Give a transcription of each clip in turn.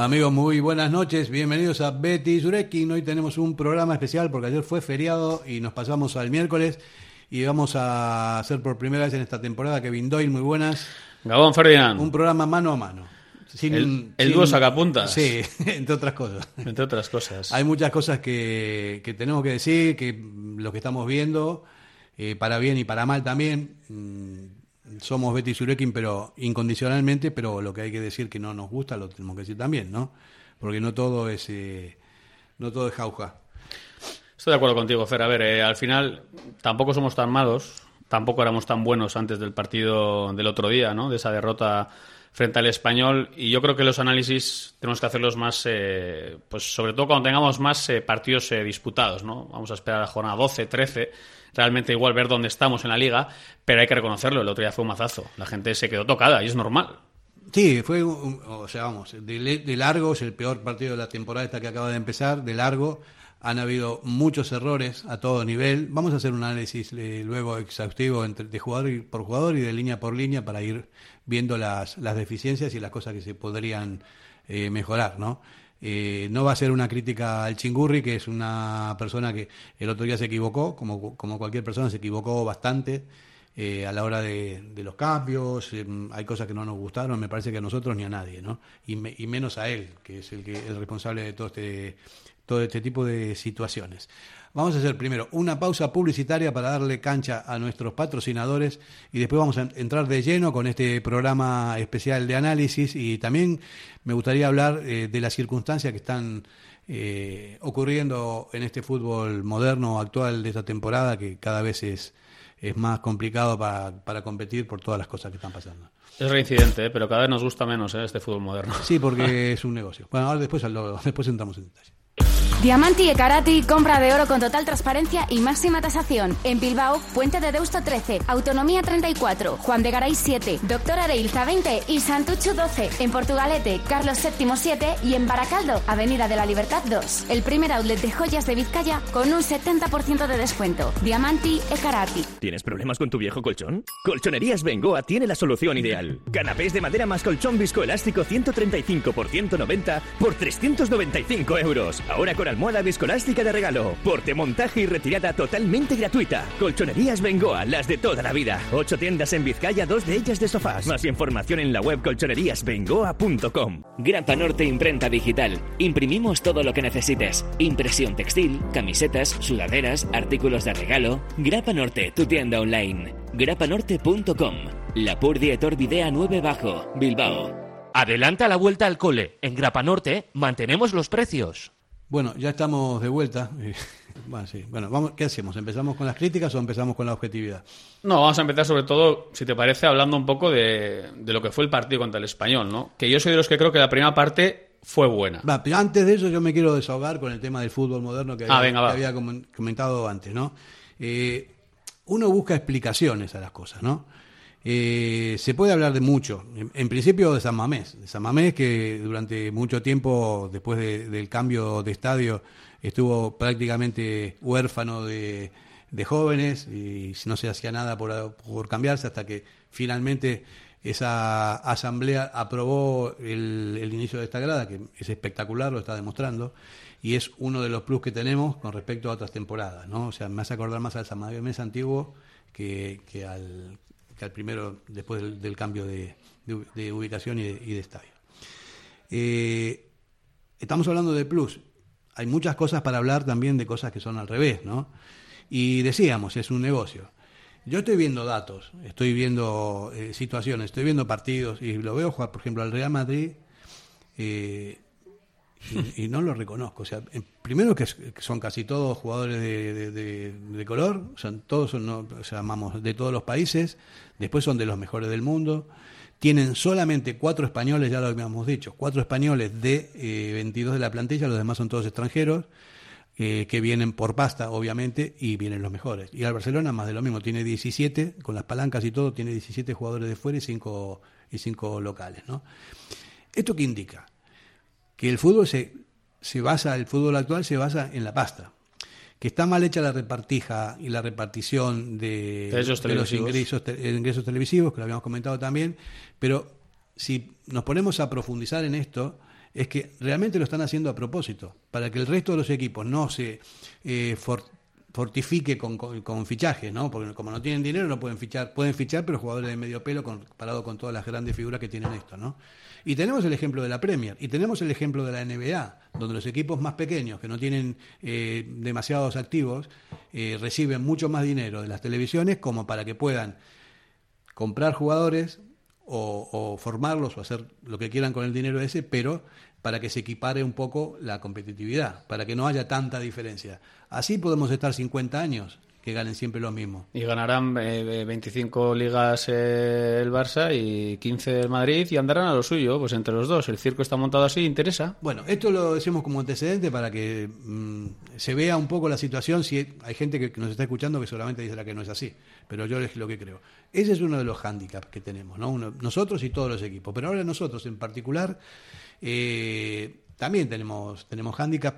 Amigos, muy buenas noches. Bienvenidos a Betty Zurekin. Hoy tenemos un programa especial porque ayer fue feriado y nos pasamos al miércoles y vamos a hacer por primera vez en esta temporada Kevin Doyle, muy buenas. Gabón Ferdinand. Un programa mano a mano. Sin, el, el dúo sacapuntas. Sí, entre otras cosas. Entre otras cosas. Hay muchas cosas que, que tenemos que decir, que lo que estamos viendo, eh, para bien y para mal también. Mm, somos Betty Surekin, pero incondicionalmente, pero lo que hay que decir que no nos gusta lo tenemos que decir también, ¿no? Porque no todo es, eh, no todo es jauja. Estoy de acuerdo contigo, Fer. A ver, eh, al final tampoco somos tan malos, tampoco éramos tan buenos antes del partido del otro día, ¿no? De esa derrota frente al español. Y yo creo que los análisis tenemos que hacerlos más, eh, pues sobre todo cuando tengamos más partidos disputados, ¿no? Vamos a esperar a jornada 12, 13 realmente igual ver dónde estamos en la liga, pero hay que reconocerlo, el otro día fue un mazazo, la gente se quedó tocada y es normal. Sí, fue, o sea, vamos, de, largo, es el peor partido de la temporada esta que acaba de empezar, de largo, han habido muchos errores a todo nivel. Vamos a hacer un análisis eh, luego exhaustivo entre, de jugador por jugador y de línea por línea para ir viendo las, las deficiencias y las cosas que se podrían eh, mejorar, ¿no? Eh, no va a ser una crítica al Chingurri, que es una persona que el otro día se equivocó, como, como cualquier persona se equivocó bastante eh, a la hora de, los cambios. Eh, hay cosas que no nos gustaron, me parece que a nosotros ni a nadie, ¿no? Y, y menos a él, que es el, que, el responsable de todo este, todo este tipo de situaciones. Vamos a hacer primero una pausa publicitaria para darle cancha a nuestros patrocinadores y después vamos a entrar de lleno con este programa especial de análisis y también me gustaría hablar eh, de las circunstancias que están eh, ocurriendo en este fútbol moderno actual de esta temporada que cada vez es, es más complicado para, para competir por todas las cosas que están pasando. Es reincidente, ¿eh? pero cada vez nos gusta menos este fútbol moderno. Sí, porque es un negocio. Bueno, ahora después, después entramos en detalle. Diamanti e Karati, compra de oro con total transparencia y máxima tasación. En Bilbao, Puente de Deusto 13, Autonomía 34, Juan de Garay 7, Doctor Areilza 20 y Santucho 12. En Portugalete, Carlos VII 7 y en Baracaldo, Avenida de la Libertad 2. El primer outlet de joyas de Vizcaya con un 70% de descuento. Diamanti e Karati. ¿Tienes problemas con tu viejo colchón? Colchonerías Bengoa tiene la solución ideal. Canapés de madera más colchón viscoelástico 135 por 190 por 395 euros. Ahora con almohada viscolástica de regalo. Porte, montaje y retirada totalmente gratuita. Colchonerías Bengoa, las de toda la vida. Ocho tiendas en Vizcaya, dos de ellas de sofás. Más información en la web colchoneríasbengoa.com. Grapa Norte Imprenta Digital. Imprimimos todo lo que necesites. Impresión textil, camisetas, sudaderas, artículos de regalo. Grapa Norte, tu tienda online. grapanorte.com. La Purdie Videa 9 Bajo, Bilbao. Adelanta la vuelta al cole. En Grapa Norte mantenemos los precios. Bueno, ya estamos de vuelta. Bueno, sí. bueno vamos, ¿qué hacemos? ¿Empezamos con las críticas o empezamos con la objetividad? No, vamos a empezar sobre todo, si te parece, hablando un poco de, lo que fue el partido contra el español, ¿no? Que yo soy de los que creo que la primera parte fue buena. Va, pero antes de eso yo me quiero desahogar con el tema del fútbol moderno que había, ah, que había comentado antes, ¿no? Eh, uno busca explicaciones a las cosas, ¿no? Eh, se puede hablar de mucho. En, principio de San Mamés. De San Mamés que durante mucho tiempo, después del cambio de estadio, estuvo prácticamente huérfano de, jóvenes y no se hacía nada por, cambiarse hasta que finalmente esa asamblea aprobó el, inicio de esta grada, que es espectacular, lo está demostrando, y es uno de los plus que tenemos con respecto a otras temporadas. ¿no? O sea, me hace acordar más al San Mamés antiguo que, que al al primero después del, cambio de, ubicación y de, estadio. Eh, estamos hablando de plus. Hay muchas cosas para hablar también de cosas que son al revés, ¿no? Y decíamos, es un negocio. Yo estoy viendo datos, estoy viendo eh, situaciones, estoy viendo partidos y lo veo jugar, por ejemplo, al Real Madrid. Eh, y, no lo reconozco. O sea, primero que, son casi todos jugadores de, color, son, todos son, de todos los países, después son de los mejores del mundo. Tienen solamente cuatro españoles, ya lo habíamos dicho, cuatro españoles de 22 eh, de la plantilla, los demás son todos extranjeros, eh, que vienen por pasta, obviamente, y vienen los mejores. Y al Barcelona más de lo mismo, tiene 17, con las palancas y todo, tiene 17 jugadores de fuera y 5 y cinco locales. ¿no? ¿Esto qué indica? que el fútbol se se basa, el fútbol actual se basa en la pasta. Que está mal hecha la repartija y la repartición de, los ingresos, ingresos televisivos, que lo habíamos comentado también, pero si nos ponemos a profundizar en esto, es que realmente lo están haciendo a propósito, para que el resto de los equipos no se eh, fortifique con, con, fichajes, ¿no? Porque como no tienen dinero no pueden fichar, pueden fichar, pero jugadores de medio pelo comparado con todas las grandes figuras que tienen esto, ¿no? Y tenemos el ejemplo de la Premier, y tenemos el ejemplo de la NBA, donde los equipos más pequeños, que no tienen eh, demasiados activos, eh, reciben mucho más dinero de las televisiones como para que puedan comprar jugadores o, o formarlos o hacer lo que quieran con el dinero ese, pero para que se equipare un poco la competitividad, para que no haya tanta diferencia. Así podemos estar 50 años que ganen siempre lo mismo. Y ganarán 25 eh, ligas eh, el Barça y 15 el Madrid y andarán a lo suyo, pues entre los dos. El circo está montado así, interesa. Bueno, esto lo decimos como antecedente para que mm, se vea un poco la situación. Si hay gente que, nos está escuchando que seguramente dice que no es así, pero yo es lo que creo. Ese es uno de los hándicaps que tenemos, ¿no? nosotros y todos los equipos, pero ahora nosotros en particular. Eh, también tenemos, tenemos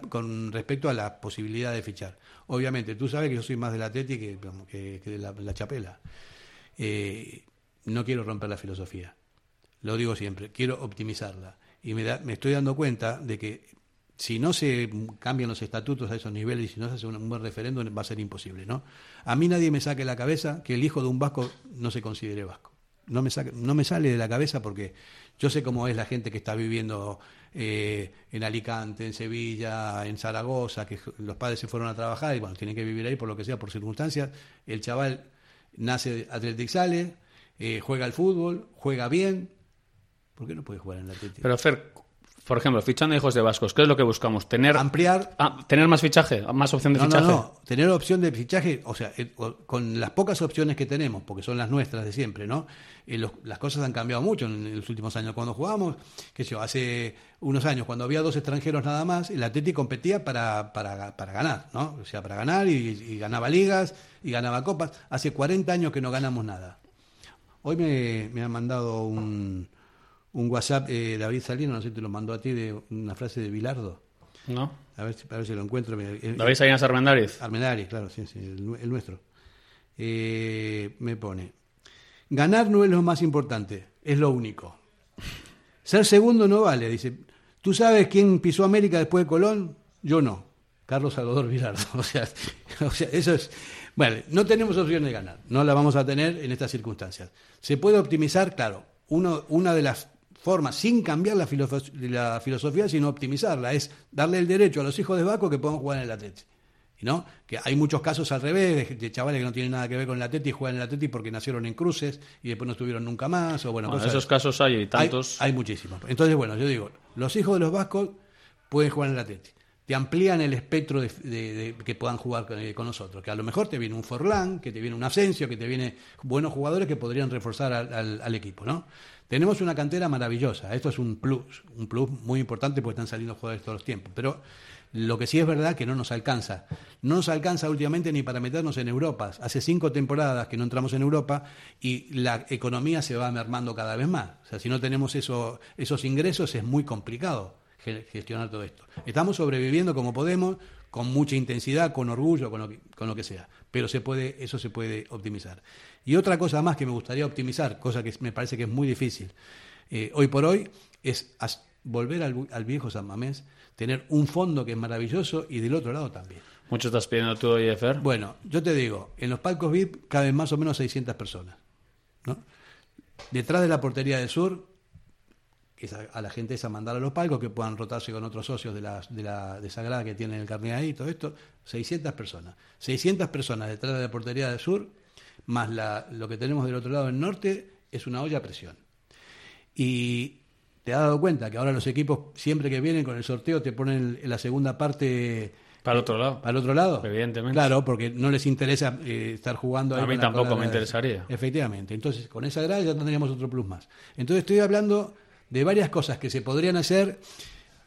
con respecto a la posibilidad de fichar. Obviamente, tú sabes que yo soy más del Atleti que, que, de la, chapela. Eh, no quiero romper la filosofía, lo digo siempre, quiero optimizarla. Y me, me estoy dando cuenta de que si no se cambian los estatutos a esos niveles y si no se hace un, buen referéndum, va a ser imposible. ¿no? A mí nadie me saque la cabeza que el hijo de un vasco no se considere vasco. No me, no me sale de la cabeza porque yo sé cómo es la gente que está viviendo eh, en Alicante, en Sevilla, en Zaragoza, que los padres se fueron a trabajar y bueno, tienen que vivir ahí por lo que sea, por circunstancias. El chaval nace Athletic sale, eh, juega al fútbol, juega bien. ¿Por qué no puede jugar en el Athletic? Pero Fer, por ejemplo, fichando hijos de vascos, ¿qué es lo que buscamos? Tener ampliar, ah, tener más fichaje, más opción de fichaje. No, no, tener opción de fichaje, o sea, eh, con las pocas opciones que tenemos, porque son las nuestras de siempre, ¿no? las cosas han cambiado mucho en, los últimos años. Cuando jugábamos, qué sé yo, hace unos años, cuando había dos extranjeros nada más, el Atleti competía para, para, para ganar, ¿no? O sea, para ganar y, ganaba ligas y ganaba copas. Hace 40 años que no ganamos nada. Hoy me, me han mandado un un WhatsApp, eh, David Salino, no sé si te lo mandó a ti, de una frase de Bilardo. No. A ver, a ver si lo encuentro. David Salinas Armendáriz. Armendáriz, claro, sí, sí, el, nuestro. Eh, me pone, ganar no es lo más importante, es lo único. Ser segundo no vale, dice. ¿Tú sabes quién pisó América después de Colón? Yo no. Carlos Salvador Bilardo. O sea, o sea, eso es... Bueno, no tenemos opción de ganar, no la vamos a tener en estas circunstancias. ¿Se puede optimizar? Claro. Uno, una de las forma, sin cambiar la, la, filosofía, sino optimizarla. Es darle el derecho a los hijos de Baco que puedan jugar en el Atleti. ¿no? Que hay muchos casos al revés, de, chavales que no tienen nada que ver con el Atleti y juegan en el Atleti porque nacieron en cruces y después no estuvieron nunca más. O bueno, esos casos hay y tantos. Hay, muchísimos. Entonces, bueno, yo digo, los hijos de los vascos pueden jugar en el Atleti. Amplían el espectro de, que puedan jugar eh, con, nosotros. Que a lo mejor te viene un Forlán, que te viene un Asensio, que te viene buenos jugadores que podrían reforzar al, al equipo, ¿no? Tenemos una cantera maravillosa, esto es un plus, un plus muy importante porque están saliendo jugadores todos los tiempos, pero lo que sí es verdad que no nos alcanza. No nos alcanza últimamente ni para meternos en Europa. Hace cinco temporadas que no entramos en Europa y la economía se va mermando cada vez más. O sea, si no tenemos eso, esos ingresos es muy complicado gestionar todo esto. Estamos sobreviviendo como podemos, con mucha intensidad, con orgullo, con lo que, con lo que sea. Pero se puede, eso se puede optimizar. Y otra cosa más que me gustaría optimizar, cosa que me parece que es muy difícil, eh, hoy por hoy, es volver al, viejo San Mamés, tener un fondo que es maravilloso y del otro lado también. ¿Mucho estás pidiendo tú hoy, Efer? Bueno, yo te digo, en los palcos VIP caben más o menos 600 personas. ¿no? Detrás de la portería del sur, es a, la gente esa mandar a los palcos, que puedan rotarse con otros socios de la, de la de Sagrada que tienen el carnet ahí, todo esto, 600 personas. 600 personas detrás de la portería del sur más la, lo que tenemos del otro lado del norte, es una olla a presión. Y te has dado cuenta que ahora los equipos, siempre que vienen con el sorteo, te ponen en la segunda parte. Para el otro lado. Para el otro lado. Evidentemente. Claro, porque no les interesa eh, estar jugando ahí. A mí tampoco me interesaría. Efectivamente. Entonces, con esa grada ya tendríamos otro plus más. Entonces, estoy hablando de varias cosas que se podrían hacer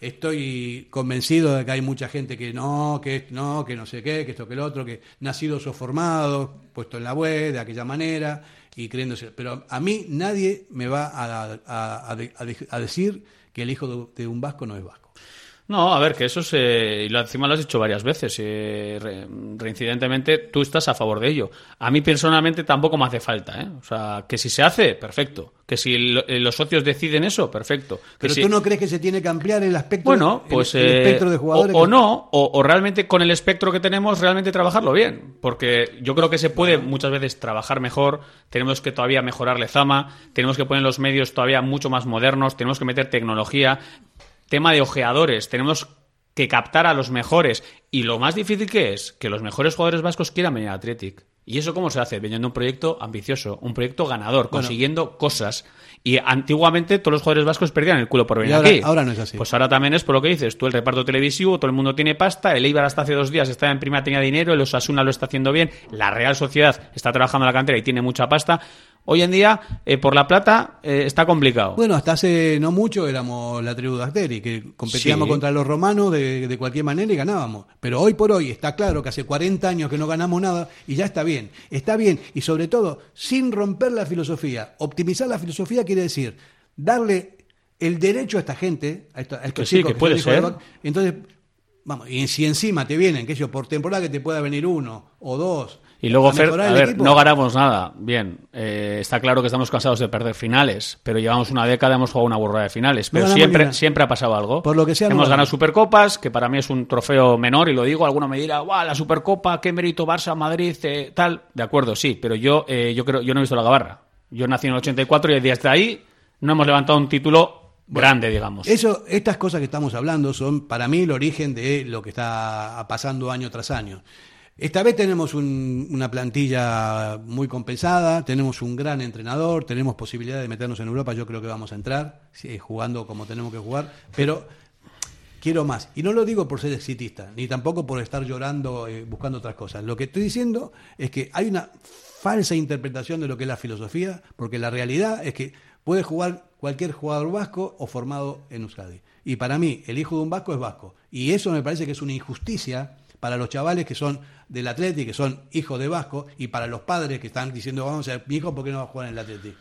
Estoy convencido de que hay mucha gente que no, que no, que no sé qué, que esto, que lo otro, que nacidos o formados, puesto en la web de aquella manera y creyéndose. Pero a mí nadie me va a, decir que el hijo de, un vasco no es vasco. No, a ver, que eso se, y lo, encima lo has dicho varias veces, eh, reincidentemente tú estás a favor de ello. A mí personalmente tampoco me hace falta, ¿eh? O sea, que si se hace, perfecto. Que si eh, los socios deciden eso, perfecto. Pero tú no crees que se tiene que ampliar el aspecto, bueno, pues, el, espectro de jugadores. O, no, o, realmente con el espectro que tenemos, realmente trabajarlo bien. Porque yo creo que se puede muchas veces trabajar mejor, tenemos que todavía mejorar Lezama, tenemos que poner los medios todavía mucho más modernos, tenemos que meter tecnología, tema de ojeadores, tenemos que captar a los mejores. Y lo más difícil que es que los mejores jugadores vascos quieran venir a Athletic. ¿Y eso cómo se hace? Veniendo un proyecto ambicioso, un proyecto ganador, consiguiendo cosas. Y antiguamente todos los jugadores vascos perdían el culo por venir ahora, aquí. Ahora no es así. Pues ahora también es por lo que dices. Tú el reparto televisivo, todo el mundo tiene pasta. El Eibar hasta hace dos días está en primera, tenía dinero. El Osasuna lo está haciendo bien. La Real Sociedad está trabajando en la cantera y tiene mucha pasta. Hoy en día, eh, por la plata, eh, está complicado. Bueno, hasta hace no mucho éramos la tribu de Asteri, que competíamos contra los romanos de, cualquier manera y ganábamos. Pero hoy por hoy está claro que hace 40 años que no ganamos nada y ya está bien. Está bien y sobre todo, sin romper la filosofía. Optimizar la filosofía quiere decir darle el derecho a esta gente, a, estos que sí, que, puede ser. entonces, vamos, y si encima te vienen, que yo, por temporada que te pueda venir uno o dos y luego, Fer, a ver, no ganamos nada. Bien, eh, está claro que estamos cansados de perder finales, pero llevamos una década, hemos jugado una burrada de finales. Pero siempre, siempre ha pasado algo. Por lo que sea, hemos ganado Supercopas, que para mí es un trofeo menor, y lo digo, alguno me dirá, ¡guau, la Supercopa, qué mérito Barça, Madrid, eh, tal! De acuerdo, sí, pero yo, eh, yo, creo, yo no he visto la gabarra. Yo nací en el 84 y desde ahí no hemos levantado un título grande, digamos. Eso, estas cosas que estamos hablando son para mí el origen de lo que está pasando año tras año. Esta vez tenemos una plantilla muy compensada, tenemos un gran entrenador, tenemos posibilidad de meternos en Europa, yo creo que vamos a entrar, jugando como tenemos que jugar, pero quiero más. Y no lo digo por ser exitista, ni tampoco por estar llorando eh, buscando otras cosas. Lo que estoy diciendo es que hay una falsa interpretación de lo que es la filosofía, porque la realidad es que puede jugar cualquier jugador vasco o formado en Euskadi. Y para mí, el hijo de un vasco es vasco. Y eso me parece que es una injusticia para los chavales que son del Atleti, que son hijos de Vasco, y para los padres que están diciendo, vamos a ser mi hijo, ¿por qué no va a jugar en el Atleti?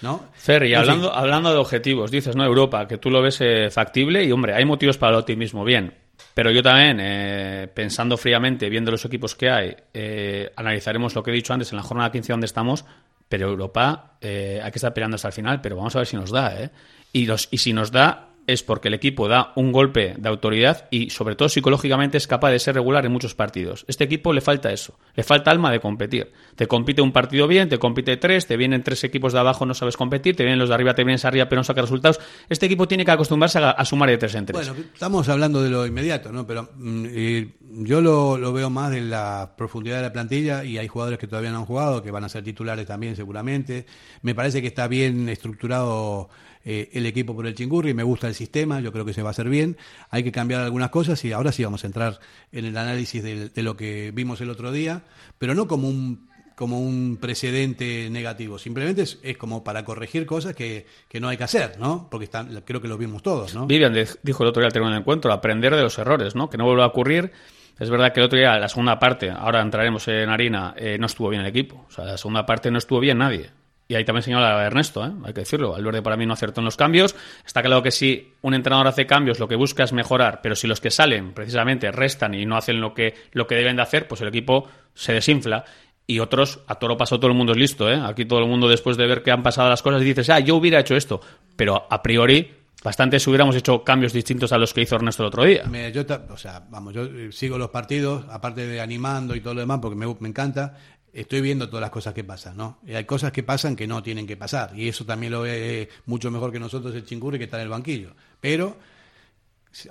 ¿No? Fer, y hablando, hablando de objetivos, dices, ¿no? Europa, que tú lo ves eh, factible y, hombre, hay motivos para el optimismo, bien. Pero yo también, eh, pensando fríamente, viendo los equipos que hay, eh, analizaremos lo que he dicho antes en la jornada 15 donde estamos, pero Europa hay que estar peleando hasta el final, pero vamos a ver si nos da, ¿eh? Y, los, y si nos da, es porque el equipo da un golpe de autoridad y sobre todo psicológicamente es capaz de ser regular en muchos partidos. Este equipo le falta eso, le falta alma de competir. Te compite un partido bien, te compite tres, te vienen tres equipos de abajo, no sabes competir, te vienen los de arriba, te vienen arriba, pero no saca resultados. Este equipo tiene que acostumbrarse a, sumar de tres en tres. Bueno, estamos hablando de lo inmediato, ¿no? Pero mm, yo lo, lo, veo más de la profundidad de la plantilla y hay jugadores que todavía no han jugado, que van a ser titulares también seguramente. Me parece que está bien estructurado eh, el equipo por el chingurri, me gusta el sistema, yo creo que se va a hacer bien, hay que cambiar algunas cosas y ahora sí vamos a entrar en el análisis de, lo que vimos el otro día, pero no como un como un precedente negativo, simplemente es, como para corregir cosas que, no hay que hacer, ¿no? Porque están, creo que lo vimos todos, ¿no? Vivian dijo el otro día al terminar el encuentro, aprender de los errores, ¿no? Que no vuelva a ocurrir. Es verdad que el otro día, la segunda parte, ahora entraremos en harina, eh, no estuvo bien el equipo. O sea, la segunda parte no estuvo bien nadie. Y ahí también señala Ernesto, ¿eh? hay que decirlo. Valverde para mí no acertó en los cambios. Está claro que si un entrenador hace cambios, lo que busca es mejorar, pero si los que salen precisamente restan y no hacen lo que, lo que deben de hacer, pues el equipo se desinfla. Y otros, a toro paso todo el mundo es listo, ¿eh? Aquí todo el mundo después de ver que han pasado las cosas dice, ah, yo hubiera hecho esto. Pero a priori, bastante si hubiéramos hecho cambios distintos a los que hizo Ernesto el otro día. yo, o sea, vamos, yo sigo los partidos, aparte de animando y todo lo demás, porque me, me encanta estoy viendo todas las cosas que pasan, ¿no? Y hay cosas que pasan que no tienen que pasar. Y eso también lo ve mucho mejor que nosotros el chingurri que está en el banquillo. Pero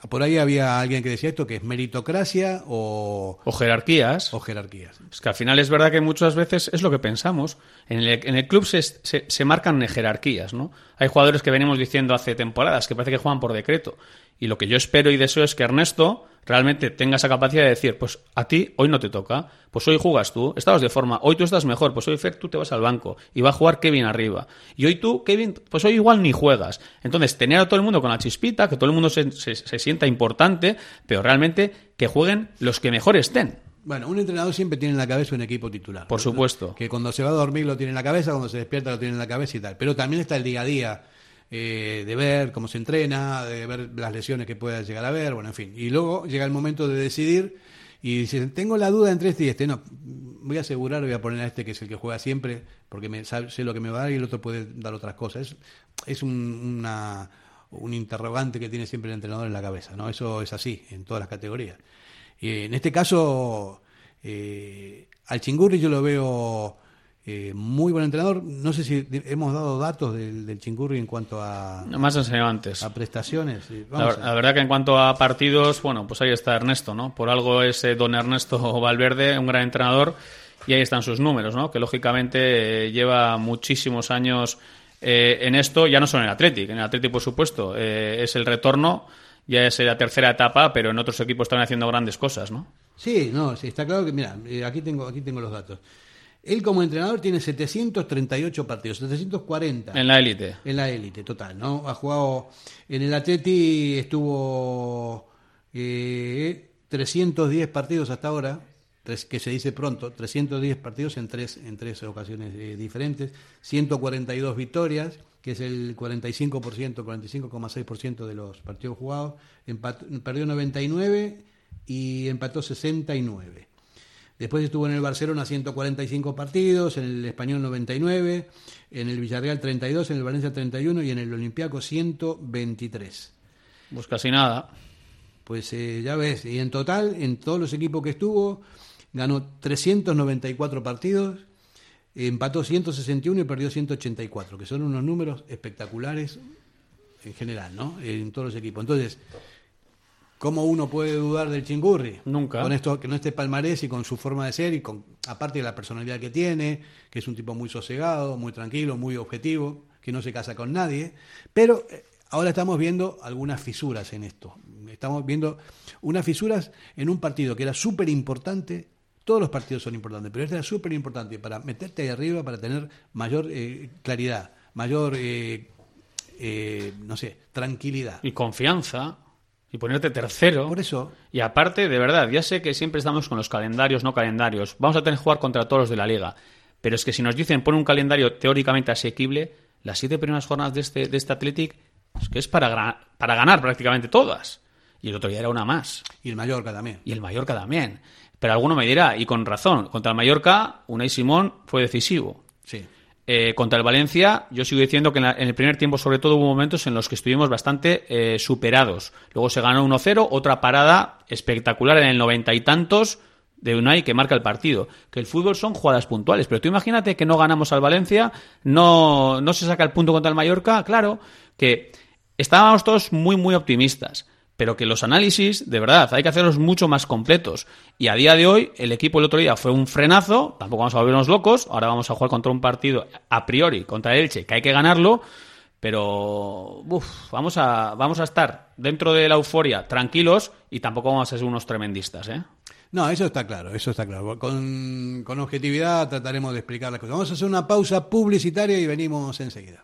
por ahí había alguien que decía esto, que es meritocracia o... O jerarquías. O jerarquías. Es que al final es verdad que muchas veces es lo que pensamos. En el, en el club se, se, se, marcan jerarquías, ¿no? Hay jugadores que venimos diciendo hace temporadas que parece que juegan por decreto. Y lo que yo espero y deseo es que Ernesto realmente tenga esa capacidad de decir, pues a ti hoy no te toca, pues hoy jugas tú, estabas de forma, hoy tú estás mejor, pues hoy Fer tú te vas al banco y va a jugar Kevin arriba. Y hoy tú, Kevin, pues hoy igual ni juegas. Entonces, tener a todo el mundo con la chispita, que todo el mundo se, se, sienta importante, pero realmente que jueguen los que mejor estén. Bueno, un entrenador siempre tiene en la cabeza un equipo titular. Por supuesto. Que cuando se va a dormir lo tiene en la cabeza, cuando se despierta lo tiene en la cabeza y tal. Pero también está el día a día eh, de ver cómo se entrena, de ver las lesiones que pueda llegar a haber, bueno, en fin. Y luego llega el momento de decidir y dice, tengo la duda entre este y este. No, voy a asegurar, voy a poner a este que es el que juega siempre, porque me, sé lo que me va a dar y el otro puede dar otras cosas. Es, es un, una, un interrogante que tiene siempre el entrenador en la cabeza, ¿no? Eso es así, en todas las categorías. Y en este caso, eh, al Chingurri yo lo veo eh, muy buen entrenador. No sé si hemos dado datos del, del Chingurri en cuanto a. Más enseñado antes. A prestaciones. La, verdad que en cuanto a partidos, bueno, pues ahí está Ernesto, ¿no? Por algo es don Ernesto Valverde, un gran entrenador, y ahí están sus números, ¿no? Que lógicamente eh, lleva muchísimos años eh, en esto, ya no solo en el Athletic, en el Athletic, por supuesto, es el retorno, ya es la tercera etapa, pero en otros equipos están haciendo grandes cosas, ¿no? Sí, no, sí, está claro que, mira, aquí tengo, aquí tengo los datos. Él como entrenador tiene 738 partidos, 740. En la élite. En la élite, total, ¿no? Ha jugado en el Atleti, estuvo eh, 310 partidos hasta ahora, que se dice pronto, 310 partidos en tres, en tres ocasiones eh, diferentes, 142 victorias, que es el 45%, 45,6% de los partidos jugados, perdió 99 y empató 69. Después estuvo en el Barcelona 145 partidos, en el Español 99, en el Villarreal 32, en el Valencia 31 y en el Olympiaco 123. Pues casi nada. Pues eh, ya ves, y en total, en todos los equipos que estuvo, ganó 394 partidos, empató 161 y perdió 184, que son unos números espectaculares en general, ¿no? En todos los equipos. Entonces, ¿Cómo uno puede dudar del Chingurri? Nunca. Con esto, que no esté palmarés y con su forma de ser y con, aparte de la personalidad que tiene, que es un tipo muy sosegado, muy tranquilo, muy objetivo, que no se casa con nadie. Pero eh, ahora estamos viendo algunas fisuras en esto. Estamos viendo unas fisuras en un partido que era súper importante. Todos los partidos son importantes, pero este era súper importante para meterte ahí arriba, para tener mayor eh, claridad, mayor, eh, no sé, tranquilidad. Y confianza y ponerte tercero. Por eso. Y aparte, de verdad, ya sé que siempre estamos con los calendarios, no calendarios. Vamos a tener que jugar contra todos los de la liga. Pero es que si nos dicen pon un calendario teóricamente asequible, las siete primeras jornadas de este, de este Athletic es que es para, para ganar prácticamente todas. Y el otro día era una más. Y el Mallorca también. Y el Mallorca también. Pero alguno me dirá, y con razón, contra el Mallorca, Unai Simón fue decisivo. Sí. Eh, contra el Valencia, yo sigo diciendo que en, el primer tiempo, sobre todo, hubo momentos en los que estuvimos bastante eh, superados. Luego se ganó 1-0, otra parada espectacular en el noventa y tantos de Unai que marca el partido. Que el fútbol son jugadas puntuales, pero tú imagínate que no ganamos al Valencia, no, no se saca el punto contra el Mallorca, claro, que estábamos todos muy, muy optimistas pero que los análisis, de verdad, hay que hacerlos mucho más completos. Y a día de hoy, el equipo el otro día fue un frenazo, tampoco vamos a volvernos locos, ahora vamos a jugar contra un partido a priori, contra Elche, que hay que ganarlo, pero vamos, a, vamos a estar dentro de la euforia tranquilos y tampoco vamos a ser unos tremendistas. ¿eh? No, eso está claro, eso está claro. Con, con objetividad trataremos de explicar las cosas. Vamos a hacer una pausa publicitaria y venimos enseguida.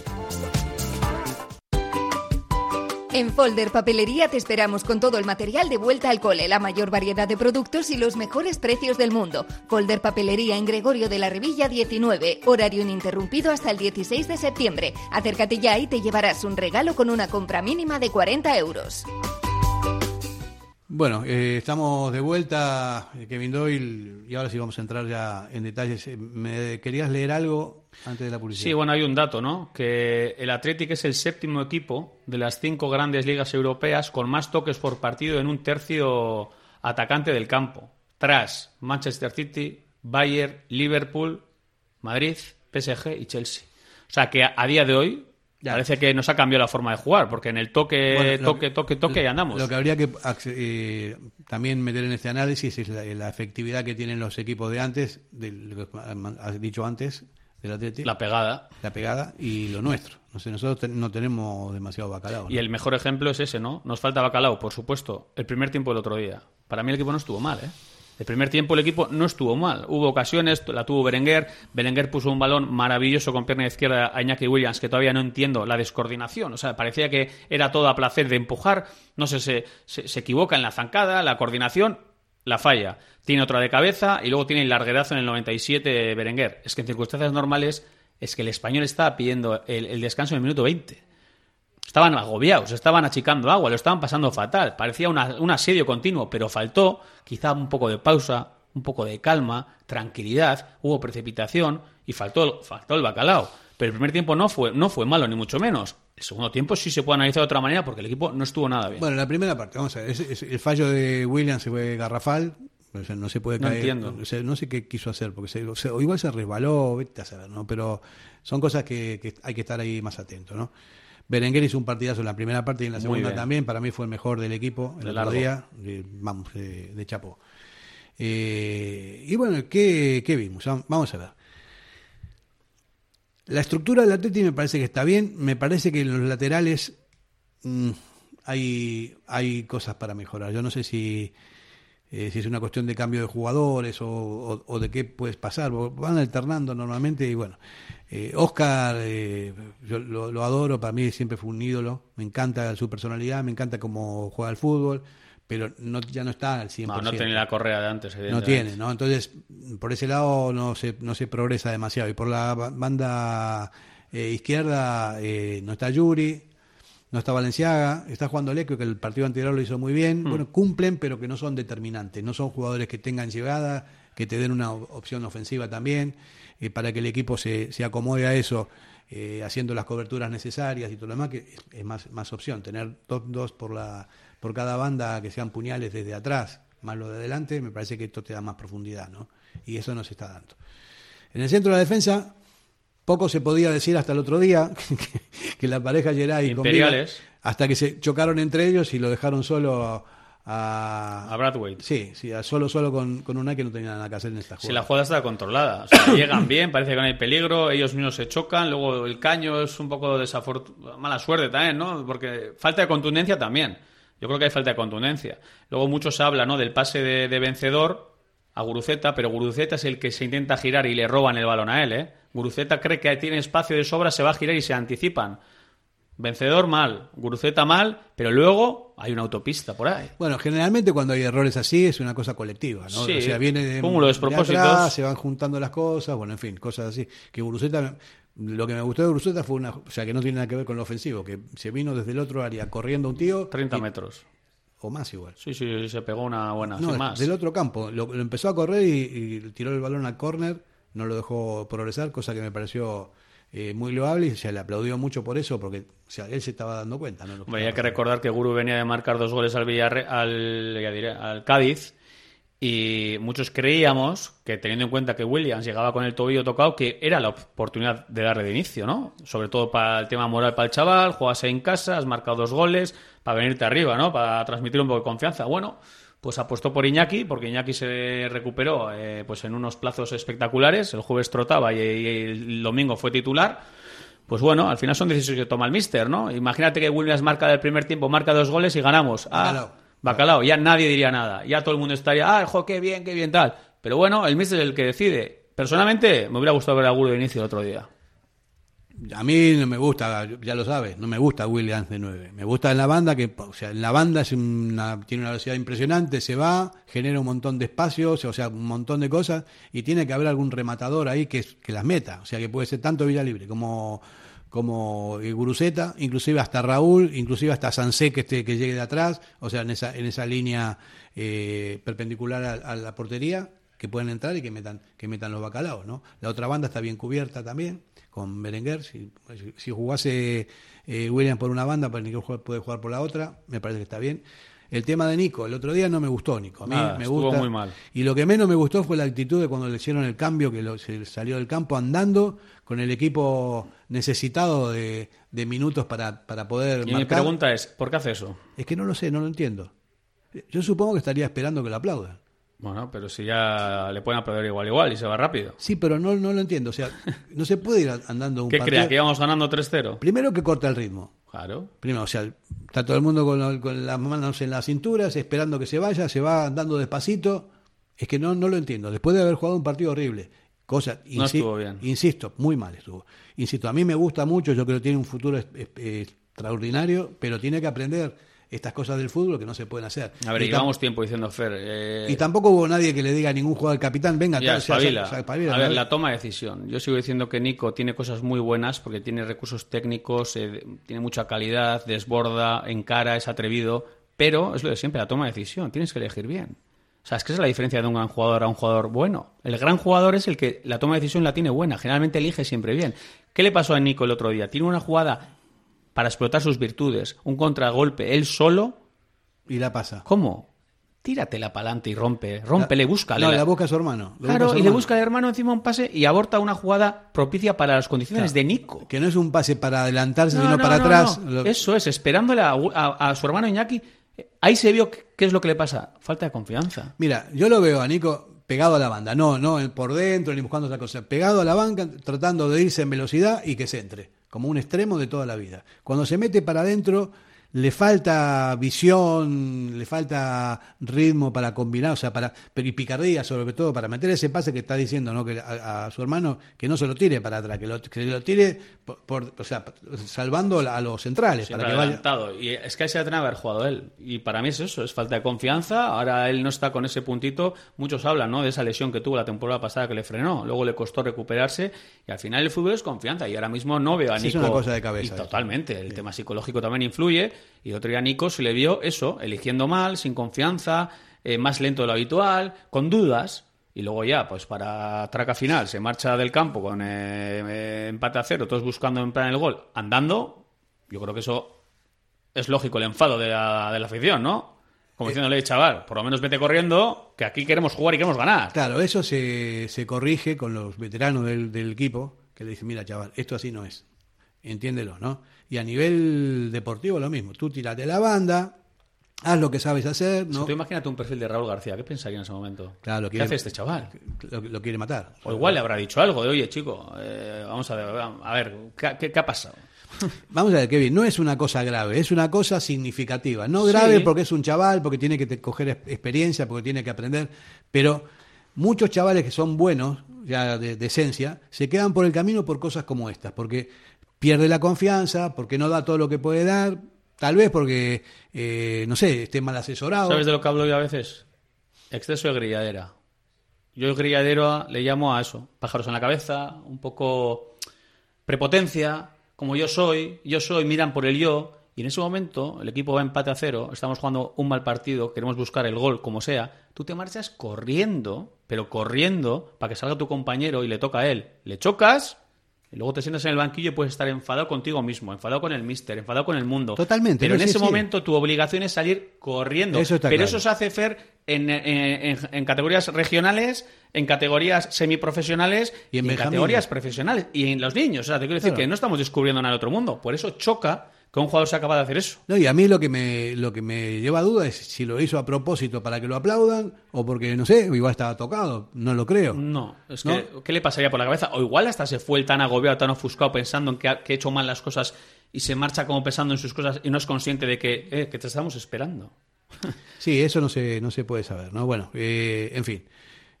En Folder Papelería te esperamos con todo el material de vuelta al cole, la mayor variedad de productos y los mejores precios del mundo. Folder Papelería en Gregorio de la Revilla 19, horario ininterrumpido hasta el 16 de septiembre. Acércate ya y te llevarás un regalo con una compra mínima de 40 euros. Bueno, eh, estamos de vuelta, eh, Kevin Doyle, y ahora sí vamos a entrar ya en detalles. Eh, ¿Me querías leer algo antes de la publicidad? Sí, bueno, hay un dato, ¿no? Que el Athletic es el séptimo equipo de las cinco grandes ligas europeas con más toques por partido en un tercio atacante del campo, tras Manchester City, Bayern, Liverpool, Madrid, PSG y Chelsea. O sea que a día de hoy Parece que nos ha cambiado la forma de jugar, porque en el toque, toque, toque, toque, y andamos. Lo que habría que eh, también meter en este análisis es la, efectividad que tienen los equipos de antes, de lo que has dicho antes, del Atlético. La pegada. La pegada y lo nuestro. No sé, nosotros no tenemos demasiado bacalao. Y el mejor ejemplo es ese, ¿no? Nos falta bacalao, por supuesto. El primer tiempo del otro día. Para mí el equipo no estuvo mal, ¿eh? El primer tiempo el equipo no estuvo mal. Hubo ocasiones, la tuvo Berenguer. Berenguer puso un balón maravilloso con pierna izquierda a Iñaki Williams, que todavía no entiendo la descoordinación. O sea, parecía que era todo a placer de empujar. No sé, se, se, equivoca en la zancada, la coordinación, la falla. Tiene otra de cabeza y luego tiene el larguerazo en el 97 Berenguer. Es que en circunstancias normales es que el español estaba pidiendo el descanso en el minuto 20. Estaban agobiados, estaban achicando agua, lo estaban pasando fatal. Parecía un asedio continuo, pero faltó quizá un poco de pausa, un poco de calma, tranquilidad, hubo precipitación y faltó, faltó el bacalao. Pero el primer tiempo no fue, no fue malo, ni mucho menos. El segundo tiempo sí se puede analizar de otra manera porque el equipo no estuvo nada bien. Bueno, la primera parte, vamos a ver, el fallo de Williams fue garrafal, no se puede caer. No entiendo. No sé qué quiso hacer, porque o igual se resbaló, vete a saber, ¿no? Pero son cosas que, que, hay que estar ahí más atento, ¿no? Berenguer hizo un partidazo en la primera parte y en la segunda también. Para mí fue el mejor del equipo el otro día. vamos, de, Chapo. Eh, y bueno, ¿qué, vimos? Vamos a ver. La estructura del Atleti me parece que está bien. Me parece que en los laterales mm, hay, hay cosas para mejorar. Yo no sé si, eh, si es una cuestión de cambio de jugadores o, de qué puedes pasar. Van alternando normalmente y bueno. Eh, Oscar, eh, yo lo, adoro, para mí siempre fue un ídolo, me encanta su personalidad, me encanta cómo juega al fútbol, pero no, ya no está al 100%. No, no tiene la correa de antes, No tiene, ¿no? Entonces, por ese lado no se, no se progresa demasiado. Y por la banda eh, izquierda no está Yuri, no está Valenciaga, está jugando Leco, que el partido anterior lo hizo muy bien. Hmm. Bueno, cumplen, pero que no son determinantes, no son jugadores que tengan llegada, que te den una opción ofensiva también. Eh, para que el equipo se, se acomode a eso, eh, haciendo las coberturas necesarias y todo lo demás, que es, más, más opción. Tener dos, dos por, la, por cada banda que sean puñales desde atrás, más lo de adelante, me parece que esto te da más profundidad, ¿no? Y eso no se está dando. En el centro de la defensa, poco se podía decir hasta el otro día que, la pareja Geray Imperiales. hasta que se chocaron entre ellos y lo dejaron solo a, a Bradway. Sí, sí, solo solo con, con una que no tenía nada que hacer en esta jugada. Si la jugada está controlada, o sea, llegan bien, parece que no hay peligro, ellos mismos se chocan, luego el caño es un poco de mala suerte también, ¿no? Porque falta de contundencia también. Yo creo que hay falta de contundencia. Luego mucho se habla, ¿no? Del pase de, vencedor a Guruceta, pero Guruceta es el que se intenta girar y le roban el balón a él, ¿eh? Guruceta cree que tiene espacio de sobra, se va a girar y se anticipan. Vencedor mal, Guruceta mal, pero luego hay una autopista por ahí. Bueno, generalmente cuando hay errores así es una cosa colectiva, ¿no? Sí, o sea, viene de, cúmulo de despropósitos. se van juntando las cosas, bueno, en fin, cosas así. Que Guruceta, lo que me gustó de Guruceta fue una, o sea, que no tiene nada que ver con lo ofensivo, que se vino desde el otro área corriendo un tío. 30 metros. O más igual. Sí, sí, se pegó una buena. No, más. del otro campo. Lo, empezó a correr y, y tiró el balón al córner, no lo dejó progresar, cosa que me pareció eh, muy loable y se le aplaudió mucho por eso, porque o sea, él se estaba dando cuenta. ¿no? hay que recordar que Guru venía de marcar dos goles al, Villarre al, al Cádiz y muchos creíamos que teniendo en cuenta que Williams llegaba con el tobillo tocado, que era la oportunidad de darle de inicio, ¿no? Sobre todo para el tema moral para el chaval, juegas en casa, has marcado dos goles, para venirte arriba, ¿no? Para transmitir un poco de confianza. Bueno, pues apostó por Iñaki, porque Iñaki se recuperó eh, pues en unos plazos espectaculares. El jueves trotaba y, el domingo fue titular. Pues bueno, al final son decisiones que toma el míster, ¿no? Imagínate que Williams marca del primer tiempo, marca dos goles y ganamos. Ah, bacalao. bacalao. Ya nadie diría nada. Ya todo el mundo estaría, ah, jo, qué bien, qué bien, tal. Pero bueno, el míster es el que decide. Personalmente, me hubiera gustado ver a Guru de inicio el otro día. A mí no me gusta, ya lo sabes, no me gusta Williams de 9. Me gusta en la banda, que o sea, en la banda es tiene una velocidad impresionante, se va, genera un montón de espacios, o sea, un montón de cosas, y tiene que haber algún rematador ahí que, que las meta. O sea, que puede ser tanto Villa Libre como, como Guruceta, inclusive hasta Raúl, inclusive hasta Sansé que, esté, que llegue de atrás, o sea, en esa, en esa línea eh, perpendicular a, la portería, que puedan entrar y que metan, que metan los bacalaos, ¿no? La otra banda está bien cubierta también con Berenguer. Si, si jugase eh, William por una banda, pues Nico puede jugar por la otra, me parece que está bien. El tema de Nico, el otro día no me gustó Nico. A mí me gusta. muy mal. Y lo que menos me gustó fue la actitud de cuando le hicieron el cambio, que se salió del campo andando con el equipo necesitado de, minutos para, para poder. Y mi pregunta es: ¿por qué hace eso? Es que no lo sé, no lo entiendo. Yo supongo que estaría esperando que lo aplaudan. Bueno, pero si ya le pueden aplaudir igual igual y se va rápido. Sí, pero no, no lo entiendo. O sea, no se puede ir andando un ¿Qué crea? ¿Que íbamos ganando 3-0? Primero que corta el ritmo. Claro. Primero, o sea, está todo el mundo con, las manos en las cinturas, esperando que se vaya, se va andando despacito. Es que no, no lo entiendo. Después de haber jugado un partido horrible, cosa, no estuvo bien. insisto, muy mal estuvo. Insisto, a mí me gusta mucho, yo creo que tiene un futuro extraordinario, pero tiene que aprender estas cosas del fútbol que no se pueden hacer. A ver, y llevamos tiempo diciendo Fer. Eh, y tampoco hubo nadie que le diga a ningún jugador capitán, venga, ya, a ver, la toma de decisión. Yo sigo diciendo que Nico tiene cosas muy buenas porque tiene recursos técnicos, eh, tiene mucha calidad, desborda, encara, es atrevido, pero es lo de siempre, la toma de decisión. Tienes que elegir bien. O sea, es que es la diferencia de un gran jugador a un jugador bueno. El gran jugador es el que la toma de decisión la tiene buena, generalmente elige siempre bien. ¿Qué le pasó a Nico el otro día? Tiene una jugada para explotar sus virtudes, un contragolpe, él solo. Y la pasa. ¿Cómo? Tíratela para adelante y rompe, rómpele, búscale. No, la busca a su hermano. Claro, y le busca al hermano encima un pase y aborta una jugada propicia para las condiciones de Nico. Que no es un pase para adelantarse, sino para atrás. Eso es, esperándole a, su hermano Iñaki. Ahí se vio qué es lo que le pasa. Falta de confianza. Mira, yo lo veo a Nico pegado a la banda. No, no por dentro ni buscando otra cosa. Pegado a la banca, tratando de irse en velocidad y que se entre como un extremo de toda la vida. Cuando se mete para adentro, le falta visión, le falta ritmo para combinar, o sea, para, pero y picardía sobre todo, para meter ese pase que está diciendo ¿no? que a, su hermano que no se lo tire para atrás, que lo, que lo tire, por, o sea, salvando a los centrales. para que vaya... Y es que ahí se ha haber jugado él. Y para mí es eso, es falta de confianza. Ahora él no está con ese puntito. Muchos hablan ¿no? de esa lesión que tuvo la temporada pasada que le frenó. Luego le costó recuperarse. Y al final el fútbol es confianza. Y ahora mismo no veo a Nico. es una cosa de cabeza. Y totalmente. El tema psicológico también influye y otro día Nico se le vio eso, eligiendo mal, sin confianza, eh, más lento de lo habitual, con dudas. Y luego ya, pues para traca final, se marcha del campo con eh, empate a cero, todos buscando en plan el gol, andando. Yo creo que eso es lógico, el enfado de la, de la afición, ¿no? Como eh, diciéndole, chaval, por lo menos vete corriendo, que aquí queremos jugar y queremos ganar. Claro, eso se, se corrige con los veteranos del, del equipo, que le dicen, mira, chaval, esto así no es. Entiéndelo, ¿no? Y a nivel deportivo lo mismo. Tú tirate la banda, haz lo que sabes hacer. ¿no? Si tú imagínate un perfil de Raúl García, ¿qué pensaría en ese momento? Claro, ¿Qué hace este chaval? Lo, quiere matar. O igual le habrá dicho algo de, oye, chico, eh, vamos a ver, a ver ¿qué, ha pasado? Vamos a ver, Kevin, no es una cosa grave, es una cosa significativa. No grave porque es un chaval, porque tiene que coger experiencia, porque tiene que aprender, pero muchos chavales que son buenos, ya de, de esencia, se quedan por el camino por cosas como estas, porque pierde la confianza, porque no da todo lo que puede dar, tal vez porque, eh, no sé, esté mal asesorado. ¿Sabes de lo que hablo yo a veces? Exceso de grilladera. Yo el grilladero le llamo a eso, pájaros en la cabeza, un poco prepotencia, como yo soy, yo soy, miran por el yo, y en ese momento el equipo va empate a cero, estamos jugando un mal partido, queremos buscar el gol como sea, tú te marchas corriendo, pero corriendo para que salga tu compañero y le toca a él. Le chocas, luego te sientas en el banquillo y puedes estar enfadado contigo mismo, enfadado con el mister, enfadado con el mundo. Totalmente. Pero en ese momento tu obligación es salir corriendo. Pero eso se hace Fer en, categorías regionales, en categorías semiprofesionales y en, categorías profesionales. Y en los niños. O sea, te quiero decir que no estamos descubriendo nada del otro mundo. Por eso choca que un jugador se acaba de hacer eso. No, y a mí lo que me lo que me lleva a duda es si lo hizo a propósito para que lo aplaudan o porque, no sé, igual estaba tocado. No lo creo. No, es que, ¿qué le pasaría por la cabeza? O igual hasta se fue el tan agobiado, tan ofuscado pensando en que ha, hecho mal las cosas y se marcha como pensando en sus cosas y no es consciente de que, eh, que te estamos esperando. sí, eso no se, no se puede saber, ¿no? Bueno, eh, en fin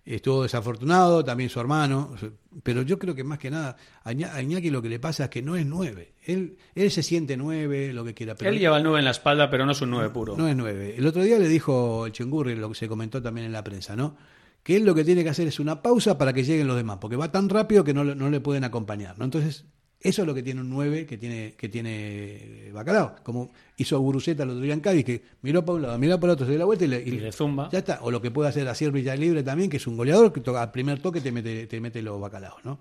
estuvo desafortunado, también su hermano, pero yo creo que más que nada a Iñaki lo que le pasa es que no es nueve. Él, él se siente nueve, lo que quiera. Pero él lleva el nueve en la espalda, pero no es un nueve puro. No es nueve. El otro día le dijo el Chengurri, lo que se comentó también en la prensa, ¿no? Que él lo que tiene que hacer es una pausa para que lleguen los demás, porque va tan rápido que no, no le pueden acompañar, ¿no? Entonces, eso es lo que tiene un 9 que tiene, que tiene Bacalao. Como hizo Guruceta lo otro en Cádiz, que miró para un lado, miró para el otro, se dio la vuelta y le, zumba. Ya está. O lo que puede hacer Asier Libre también, que es un goleador que al primer toque te mete, te mete los bacalaos, ¿no?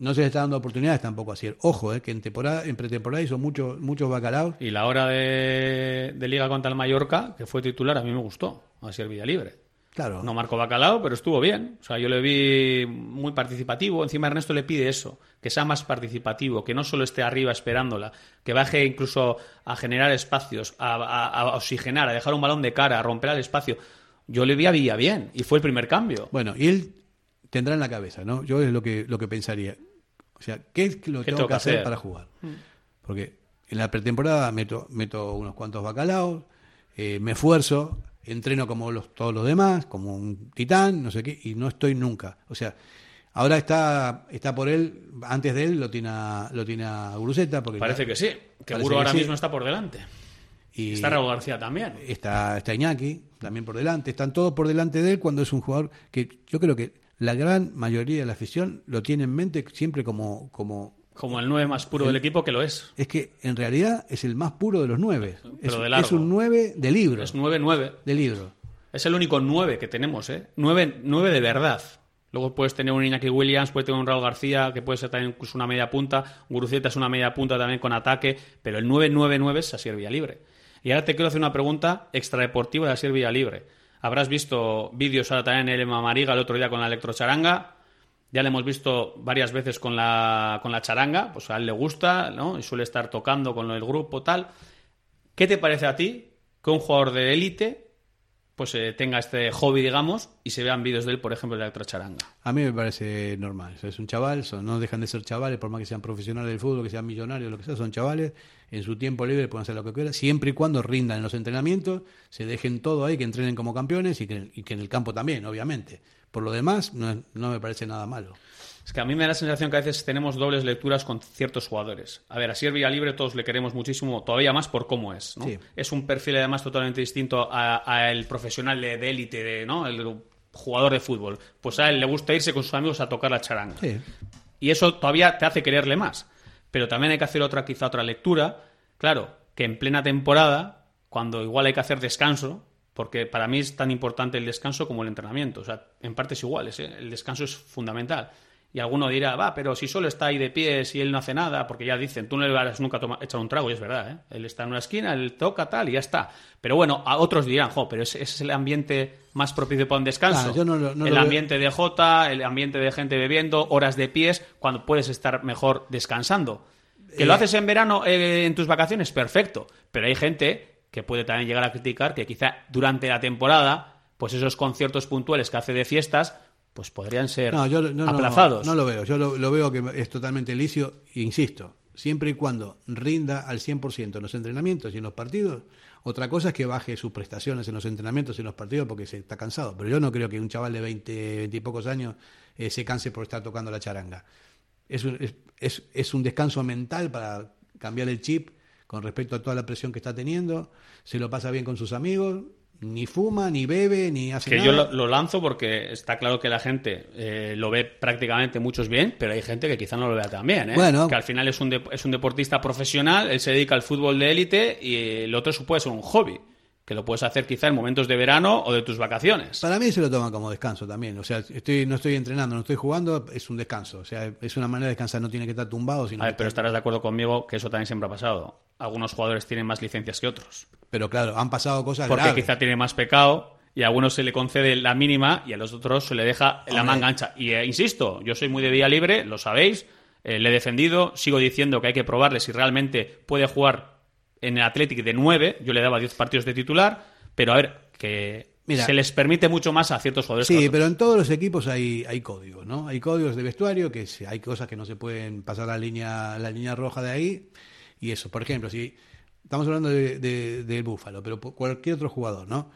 No se le está dando oportunidades tampoco a Asier. Ojo, eh, que en temporada, en pretemporada hizo muchos muchos bacalaos. Y la hora de, de Liga contra el Mallorca, que fue titular, a mí me gustó, Asier Villalibre. No marcó bacalao, pero estuvo bien. O sea, yo le vi muy participativo. Encima Ernesto le pide eso, que sea más participativo, que no solo esté arriba esperándola, que baje incluso a generar espacios, a, oxigenar, a dejar un balón de cara, a romper el espacio. Yo le vi a Villa bien y fue el primer cambio. Bueno, y él tendrá en la cabeza, ¿no? Yo es lo que, lo que pensaría. O sea, ¿qué es lo que tengo que hacer, para jugar? Mm. Porque en la pretemporada meto, meto unos cuantos bacalaos, eh, me esfuerzo, entreno como los, todos los demás, como un titán, no sé qué, y no estoy nunca. O sea, ahora está, está por él, antes de él lo tiene a, lo tiene a Porque parece que sí, que Guru ahora mismo está por delante. Y está Raúl García también. Está, está Iñaki también por delante. Están todos por delante de él cuando es un jugador que yo creo que la gran mayoría de la afición lo tiene en mente siempre como, como como el 9 más puro del equipo, que lo es. Es que en realidad es el más puro de los 9. es, es, un 9 de libro. Es 9-9. De libro. Es el único 9 que tenemos, ¿eh? 9, 9 de verdad. Luego puedes tener un Iñaki Williams, puedes tener un Raúl García, que puede ser también una media punta. Guruceta es una media punta también con ataque. Pero el 9-9-9 es Asier Libre. Y ahora te quiero hacer una pregunta extradeportiva de Asier Libre. Habrás visto vídeos ahora también en el Mamariga el otro día con la electrocharanga ya le hemos visto varias veces con la, con la charanga, pues a él le gusta, ¿no? Y suele estar tocando con el grupo, tal. ¿Qué te parece a ti que un jugador de élite pues eh, tenga este hobby, digamos, y se vean vídeos de él, por ejemplo, de la charanga. A mí me parece normal. Es un chaval, no dejan de ser chavales, por más que sean profesionales del fútbol, que sean millonarios, lo que sea, son chavales. En su tiempo libre pueden hacer lo que quieran, siempre y cuando rindan en los entrenamientos, se dejen todo ahí, que entrenen como campeones y que, y que en el campo también, obviamente. Por lo demás, no, no me parece nada malo. Es que a mí me da la sensación que a veces tenemos dobles lecturas con ciertos jugadores. A ver, a Sierra Libre todos le queremos muchísimo, todavía más por cómo es. ¿no? Es un perfil además totalmente distinto al profesional de élite, ¿no? el jugador de fútbol. Pues a él le gusta irse con sus amigos a tocar la charanga. Y eso todavía te hace quererle más. Pero también hay que hacer otra, quizá otra lectura. Claro, que en plena temporada, cuando igual hay que hacer descanso, porque para mí es tan importante el descanso como el entrenamiento. O sea, en partes iguales, ¿eh? el descanso es fundamental. Y alguno dirá, va, pero si solo está ahí de pies y él no hace nada, porque ya dicen, tú no le vas nunca a echar un trago, y es verdad, ¿eh? Él está en una esquina, él toca tal y ya está. Pero bueno, a otros dirán, jo, pero ese, es el ambiente más propicio para un descanso. el ambiente de Jota, el ambiente de gente bebiendo, horas de pies, cuando puedes estar mejor descansando. Que lo eh, haces en verano, eh, en tus vacaciones, perfecto. Pero hay gente que puede también llegar a criticar que quizá durante la temporada, pues esos conciertos puntuales que hace de fiestas, pues podrían ser aplazados. No, lo veo, yo lo, veo que es totalmente licio, insisto, siempre y cuando rinda al 100% en los entrenamientos y en los partidos. Otra cosa es que baje sus prestaciones en los entrenamientos y en los partidos porque se está cansado. Pero yo no creo que un chaval de 20, 20 y pocos años eh, se canse por estar tocando la charanga. Es es, es un descanso mental para cambiar el chip con respecto a toda la presión que está teniendo, se lo pasa bien con sus amigos, ni fuma, ni bebe, ni hace que yo lo, lanzo porque está claro que la gente eh, lo ve prácticamente muchos bien, pero hay gente que quizá no lo vea tan bien. ¿eh? Bueno, que al final es un, es un deportista profesional, él se dedica al fútbol de élite y el otro puede ser un hobby que lo puedes hacer quizá en momentos de verano o de tus vacaciones. Para mí se lo toma como descanso también. O sea, estoy, no estoy entrenando, no estoy jugando, es un descanso. O sea, es una manera de descansar, no tiene que estar tumbado. Sino a ver, pero estarás de acuerdo conmigo que eso también siempre ha pasado. Algunos jugadores tienen más licencias que otros. Pero claro, han pasado cosas Porque quizá tiene más pecado y a algunos se le concede la mínima y a los otros se le deja la manga ancha. Y eh, insisto, yo soy muy de día libre, lo sabéis, eh, le he defendido, sigo diciendo que hay que probarle si realmente puede jugar en el Athletic de 9, yo le daba 10 partidos de titular pero a ver, que se les permite mucho más a ciertos jugadores. Sí, pero en todos los equipos hay, hay códigos, ¿no? Hay códigos de vestuario, que hay cosas que no se pueden pasar la línea, la línea roja de ahí. Y eso, por ejemplo, si estamos hablando del de, Búfalo, pero cualquier otro jugador, ¿no?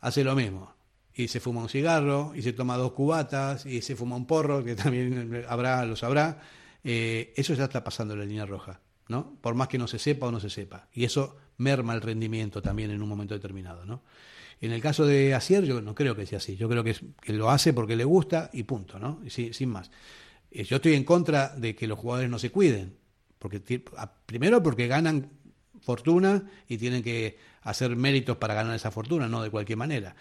Hace lo mismo. Y se fuma un cigarro, y se toma dos cubatas, y se fuma un porro, que también habrá, lo sabrá. Eh, eso ya está pasando en la línea roja, ¿no? Por más que no se sepa o no se sepa. Y eso merma el rendimiento también en un momento determinado, ¿no? En el caso de Asier, yo no creo que sea así. Yo creo que, lo hace porque le gusta y punto, ¿no? Y sin más. Eh, yo estoy en contra de que los jugadores no se cuiden. Porque, primero porque ganan fortuna y tienen que hacer méritos para ganar esa fortuna, no de cualquier manera.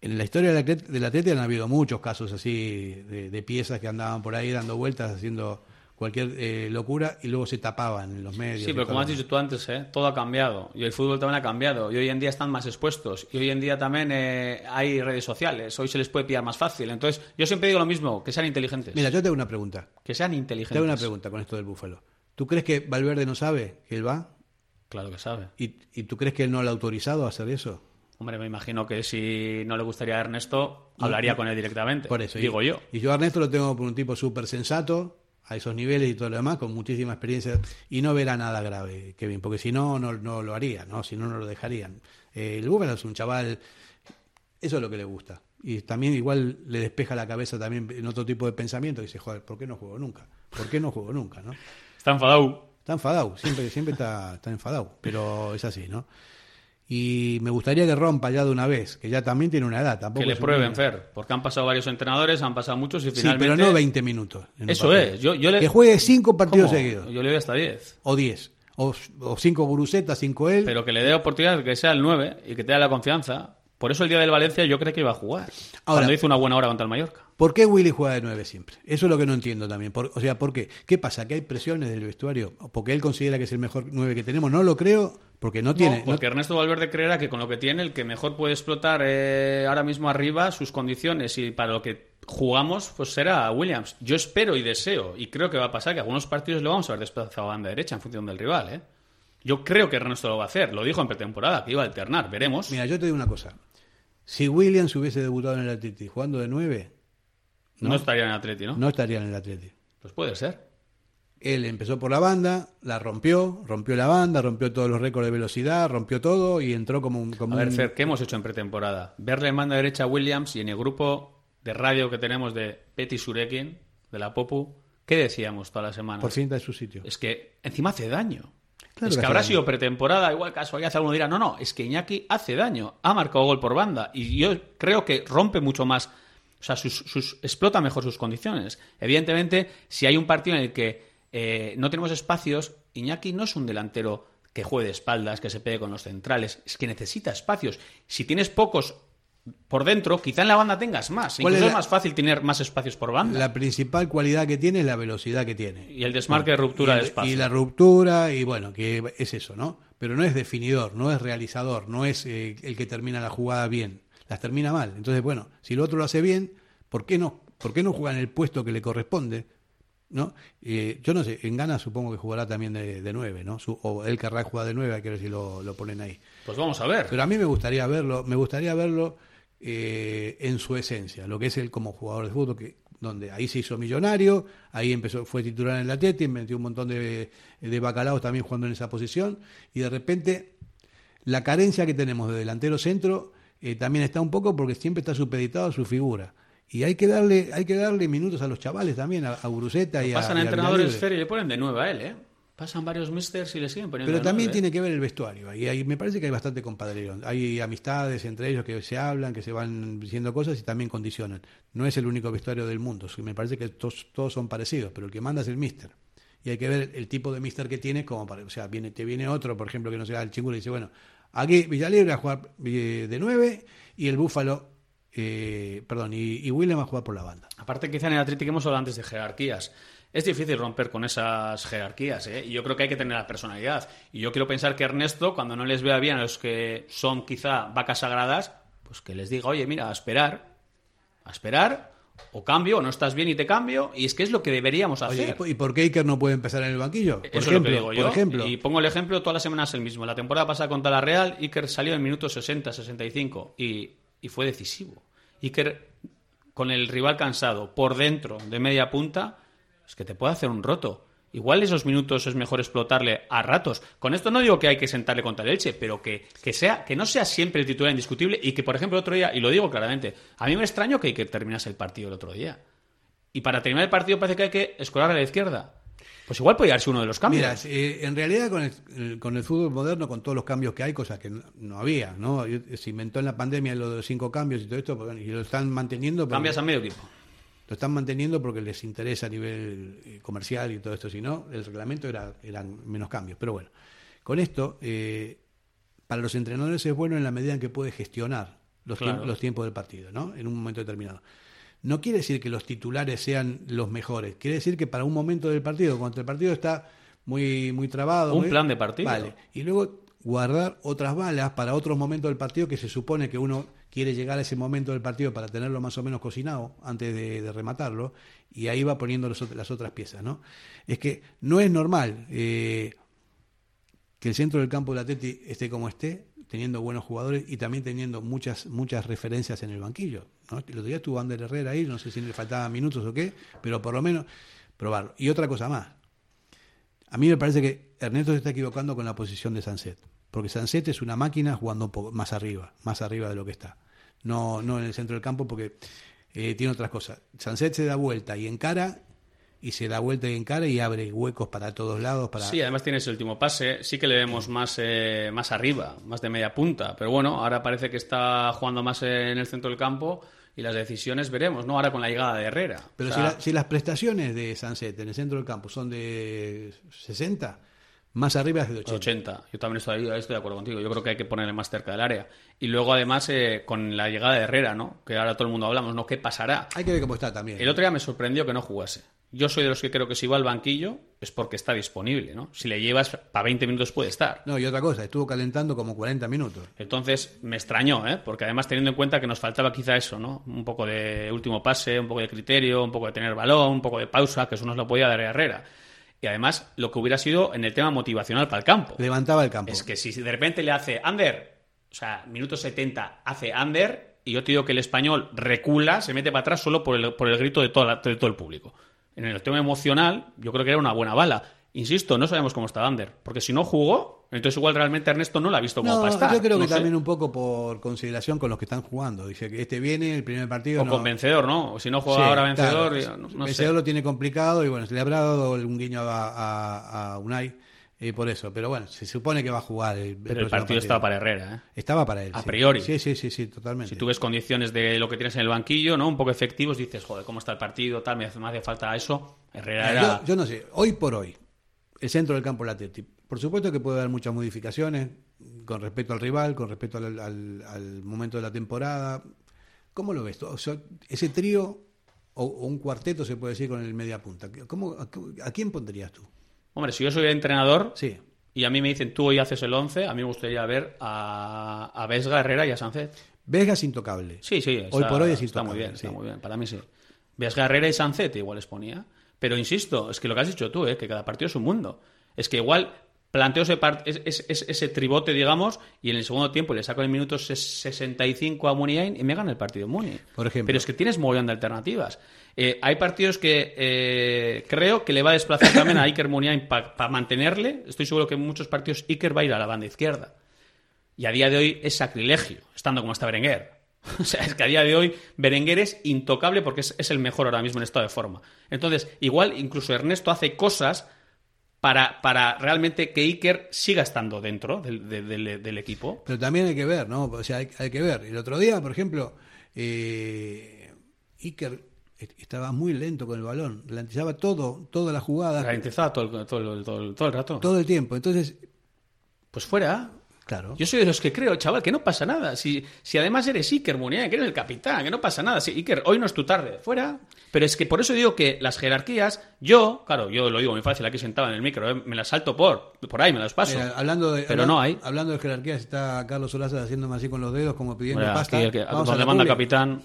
En la historia del atleta han habido muchos casos así de piezas que andaban por ahí dando vueltas haciendo cualquier eh, locura y luego se tapaban en los medios. Sí, pero como has dicho tú antes, ¿eh? todo ha cambiado y el fútbol también ha cambiado y hoy en día están más expuestos y hoy en día también eh, hay redes sociales, hoy se les puede pillar más fácil. Entonces, yo siempre digo lo mismo, que sean inteligentes. Mira, yo tengo una pregunta. Que sean inteligentes. Tengo una pregunta con esto del búfalo. ¿Tú crees que Valverde no sabe que él va? Claro que sabe. ¿Y, ¿Y tú crees que él no le ha autorizado a hacer eso? Hombre, me imagino que si no le gustaría a Ernesto, hablaría con él directamente. Por eso. Digo yo. Y yo a Ernesto lo tengo por un tipo súper sensato, a esos niveles y todo lo demás, con muchísima experiencia, y no verá nada grave, Kevin, porque si no, no, no lo haría, ¿no? Si no, no lo dejarían. Eh, el Búfalo es un chaval Eso es lo que le gusta. Y también igual le despeja la cabeza también en otro tipo de pensamiento. Y dice, joder, ¿por qué no juego nunca? ¿Por qué no juego nunca? ¿no? Está enfadado. Está enfadado, siempre, siempre está, está enfadado. Pero es así, ¿no? Y me gustaría que rompa ya de una vez, que ya también tiene una edad. Tampoco que le prueben, Fer, porque han pasado varios entrenadores, han pasado muchos y finalmente... Sí, pero no 20 minutos. Eso es. Yo, yo le... Que juegue 5 partidos seguidos. Yo le doy hasta 10. O 10. O 5 Gurusetas, 5 él. Pero que le dé oportunidad que sea el 9 y que tenga la confianza. Por eso el día del Valencia yo creo que iba a jugar. Ahora, cuando hizo una buena hora contra el Mallorca. ¿Por qué Willy juega de 9 siempre? Eso es lo que no entiendo también. o sea, ¿por qué? ¿Qué pasa? ¿Que hay presiones del vestuario? ¿Porque él considera que es el mejor 9 que tenemos? No lo creo porque no tiene. porque Ernesto Valverde creerá que con lo que tiene, el que mejor puede explotar eh, ahora mismo arriba sus condiciones y para lo que jugamos, pues será Williams. Yo espero y deseo, y creo que va a pasar, que algunos partidos lo vamos a ver desplazado a banda derecha en función del rival. ¿eh? Yo creo que Ernesto lo va a hacer. Lo dijo en pretemporada, que iba a alternar. Veremos. Mira, yo te digo una cosa. Si Williams hubiese debutado en el Atleti jugando de 9. No, no estaría en el Atleti, ¿no? No estaría en el Atleti. Pues puede ser. Él empezó por la banda, la rompió, rompió la banda, rompió todos los récords de velocidad, rompió todo y entró como un... Como a ver, Fer, ¿qué hemos hecho en pretemporada? Verle en banda derecha a Williams y en el grupo de radio que tenemos de Petty Surekin, de la Popu, ¿qué decíamos toda la semana? Por fin de su sitio. Es que encima hace daño. Es que, habrá sido pretemporada, igual caso, hace alguno dirá, no, no, es que Iñaki hace daño, ha marcado gol por banda y yo creo que rompe mucho más, o sea, sus, explota mejor sus condiciones. Evidentemente, si hay un partido en el que eh, no tenemos espacios. Iñaki no es un delantero que juegue de espaldas, que se pegue con los centrales, es que necesita espacios. Si tienes pocos por dentro, quizá en la banda tengas más. Incluso es, más fácil tener más espacios por banda. La principal cualidad que tiene es la velocidad que tiene. Y el desmarque de ruptura de espacio. Y la ruptura, y bueno, que es eso, ¿no? Pero no es definidor, no es realizador, no es eh, el que termina la jugada bien. Las termina mal. Entonces, bueno, si el otro lo hace bien, ¿por qué no? ¿Por qué no juega en el puesto que le corresponde? ¿no? Eh, yo no sé, en Ghana supongo que jugará también de, de 9, ¿no? o él querrá jugar de 9, hay que ver si lo, ponen ahí. Pues vamos a ver. Pero a mí me gustaría verlo, me gustaría verlo eh, en su esencia, lo que es él como jugador de fútbol, que donde ahí se hizo millonario, ahí empezó, fue titular en la Teti, metió un montón de, de bacalaos también jugando en esa posición, y de repente la carencia que tenemos de delantero centro eh, también está un poco porque siempre está supeditado a su figura. Y hay que darle, hay que darle minutos a los chavales también, a, a y a. Pasan a entrenadores y le ponen de nuevo a él, ¿eh? Pasan varios misters y le siguen poniendo. Pero también tiene que ver el vestuario. Y ahí me parece que hay bastante compadreo. Hay amistades entre ellos que se hablan, que se van diciendo cosas y también condicionan. No es el único vestuario del mundo. Me parece que todos, todos son parecidos, pero el que manda es el mister. Y hay que ver el tipo de mister que tiene, como para, o sea, viene, te viene otro, por ejemplo, que no sea el chingulo y dice, bueno, aquí Villalibre a jugar eh, de nueve y el Búfalo eh, perdón, y, William va a jugar por la banda. Aparte, quizá en el Atlético hemos hablado antes de jerarquías. Es difícil romper con esas jerarquías, ¿eh? Y yo creo que hay que tener la personalidad. Y yo quiero pensar que Ernesto, cuando no les vea bien a los que son quizá vacas sagradas, pues que les diga, oye, mira, a esperar, a esperar, o cambio, o no estás bien y te cambio, y es que es lo que deberíamos hacer. ¿y por qué Iker no puede empezar en el banquillo? Por Eso ejemplo, es lo que digo yo. ejemplo. Y pongo el ejemplo todas las semanas el mismo. La temporada pasada contra la Real, Iker salió en minutos 60, 65, y, y fue decisivo. Iker con el rival cansado por dentro de media punta, es que te puede hacer un roto. Igual esos minutos es mejor explotarle a ratos. Con esto no digo que hay que sentarle contra el Elche, pero que, que, sea, que no sea siempre el titular indiscutible y que, por ejemplo, el otro día, y lo digo claramente, a mí me extraño que Iker terminase el partido el otro día. Y para terminar el partido parece que hay que escolar a la izquierda. Pues igual puede darse uno de los cambios. Mira, eh, en realidad con el, con el fútbol moderno, con todos los cambios que hay, cosas que no, había, ¿no? Se inventó en la pandemia lo de los cinco cambios y todo esto, pues, y lo están manteniendo. Cambias a medio equipo. Lo están manteniendo porque les interesa a nivel eh, comercial y todo esto, si no, el reglamento era eran menos cambios. Pero bueno, con esto, eh, para los entrenadores es bueno en la medida en que puede gestionar los, los tiempos del partido, ¿no? En un momento determinado no quiere decir que los titulares sean los mejores, quiere decir que para un momento del partido, cuando el partido está muy, muy trabado. Un plan de partido. Vale. Y luego guardar otras balas para otros momentos del partido que se supone que uno quiere llegar a ese momento del partido para tenerlo más o menos cocinado antes de, rematarlo, y ahí va poniendo las otras piezas, ¿no? Es que no es normal eh, que el centro del campo de la Teti esté como esté, teniendo buenos jugadores y también teniendo muchas muchas referencias en el banquillo. ¿no? El otro día estuvo Ander Herrera ahí, no sé si le faltaban minutos o qué, pero por lo menos probarlo. Y otra cosa más. A mí me parece que Ernesto se está equivocando con la posición de Sanset, porque Sanset es una máquina jugando más arriba, más arriba de lo que está. No, no en el centro del campo, porque eh, tiene otras cosas. Sanset se da vuelta y encara y se da vuelta y encara y abre huecos para todos lados. Para... Sí, además tiene ese último pase. Sí que le vemos más, eh, más arriba, más de media punta. Pero bueno, ahora parece que está jugando más en el centro del campo y las decisiones veremos, ¿no? Ahora con la llegada de Herrera. Pero si, las prestaciones de Sanset en el centro del campo son de 60, más arriba de 80. 80. Yo también estoy, estoy de acuerdo contigo. Yo creo que hay que ponerle más cerca del área. Y luego, además, eh, con la llegada de Herrera, ¿no? Que ahora todo el mundo hablamos, ¿no? ¿Qué pasará? Hay que ver cómo está también. El otro día me sorprendió que no jugase. Yo soy de los que creo que si va al banquillo es porque está disponible, ¿no? Si le llevas para 20 minutos puede estar. No, y otra cosa, estuvo calentando como 40 minutos. Entonces me extrañó, ¿eh? Porque además teniendo en cuenta que nos faltaba quizá eso, ¿no? Un poco de último pase, un poco de criterio, un poco de tener balón, un poco de pausa, que eso nos lo podía dar Herrera. Y además lo que hubiera sido en el tema motivacional para el campo. Levantaba el campo. Es que si de repente le hace under, o sea, minuto 70 hace under, y yo te digo que el español recula, se mete para atrás solo por el, por el grito de, toda de todo el público en el tema emocional, yo creo que era una buena bala. Insisto, no sabemos cómo está Ander, porque si no jugó, entonces igual realmente Ernesto no la ha visto como para estar. Yo creo que también un poco por consideración con los que están jugando. Dice que este viene, el primer partido. O con vencedor, ¿no? O si no juega ahora vencedor. vencedor lo tiene complicado y bueno, se le habrá dado un guiño a, a Unai y por eso, pero bueno, se supone que va a jugar el, Pero el partido, estaba para Herrera, ¿eh? Estaba para él. A priori. Sí, sí, sí, sí, totalmente. Si tú ves condiciones de lo que tienes en el banquillo, ¿no? Un poco efectivos, dices, joder, ¿cómo está el partido? Tal, me hace, me hace falta eso. Herrera era... yo, no sé, hoy por hoy, el centro del campo la Por supuesto que puede haber muchas modificaciones con respecto al rival, con respecto al, momento de la temporada. ¿Cómo lo ves? ese trío o, un cuarteto se puede decir con el media punta. ¿Cómo, a quién pondrías tú? Hombre, si yo soy entrenador sí. y a mí me dicen tú hoy haces el 11, a mí me gustaría ver a, a Vesga, Herrera y a Sancet. Vesga es intocable. Sí, sí. hoy por hoy es intocable. Está muy bien, está muy bien. Para mí sí. Vesga, Herrera y Sancet igual les ponía. Pero insisto, es que lo que has dicho tú, ¿eh? que cada partido es un mundo. Es que igual planteo ese, ese, tribote, digamos, y en el segundo tiempo le saco el minuto 65 a Muniain y me gana el partido Muni. Por ejemplo. Pero es que tienes mogollón de alternativas. Eh, hay partidos que eh, creo que le va a desplazar también a Iker Muniain para mantenerle. Estoy seguro que en muchos partidos Iker va a ir a la banda izquierda. Y a día de hoy es sacrilegio, estando como está Berenguer. O sea, es que a día de hoy Berenguer es intocable porque es, es, el mejor ahora mismo en estado de forma. Entonces, igual incluso Ernesto hace cosas para, para realmente que Iker siga estando dentro del, del, equipo. Pero también hay que ver, ¿no? O sea, hay, hay que ver. El otro día, por ejemplo, eh, Iker estaba muy lento con el balón, ralentizaba todo, toda la jugada. Ralentizaba todo, todo, todo, todo el rato. Todo el tiempo. Entonces, pues fuera. Claro. Yo soy de los que creo, chaval, que no pasa nada. Si, si además eres Iker Muniain, que eres el capitán, que no pasa nada. Si, Iker, hoy no es tu tarde, fuera. Pero es que por eso digo que las jerarquías, yo, claro, yo lo digo muy fácil aquí sentado en el micro, eh, me las salto por, por ahí, me las paso. hablando de, pero no hay. Hablando de jerarquías, está Carlos Solaza haciéndome así con los dedos, como pidiendo pasta. El que, Vamos manda capitán.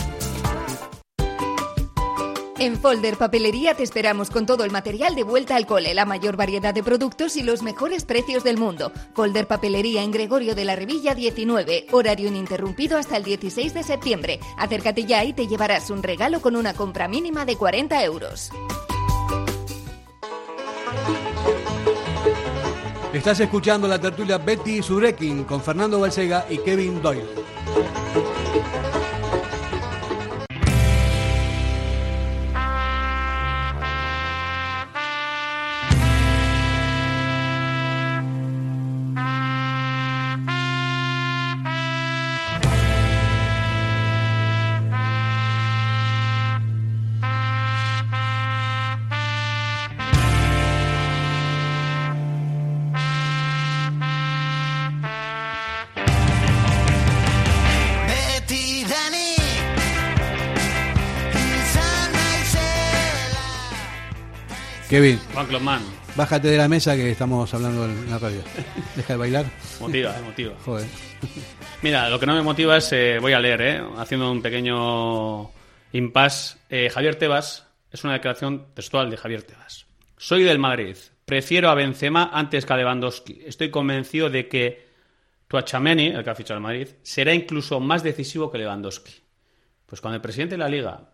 En Folder Papelería te esperamos con todo el material de vuelta al cole, la mayor variedad de productos y los mejores precios del mundo. Folder Papelería en Gregorio de la Revilla 19, horario ininterrumpido hasta el 16 de septiembre. Acércate ya y te llevarás un regalo con una compra mínima de 40 euros. Estás escuchando la tertulia Betty Surekin con Fernando Balsega y Kevin Doyle. Kevin. Juan Closman. Bájate de la mesa que estamos hablando en la radio. Deja de bailar. Motiva, motiva. Joder. Mira, lo que no me motiva es, eh, voy a leer, eh, haciendo un pequeño impasse. Eh, Javier Tebas, es una declaración textual de Javier Tebas. Soy del Madrid. Prefiero a Benzema antes que a Lewandowski. Estoy convencido de que Tuachameni, el que ha fichado al Madrid, será incluso más decisivo que Lewandowski. Pues cuando el presidente de la Liga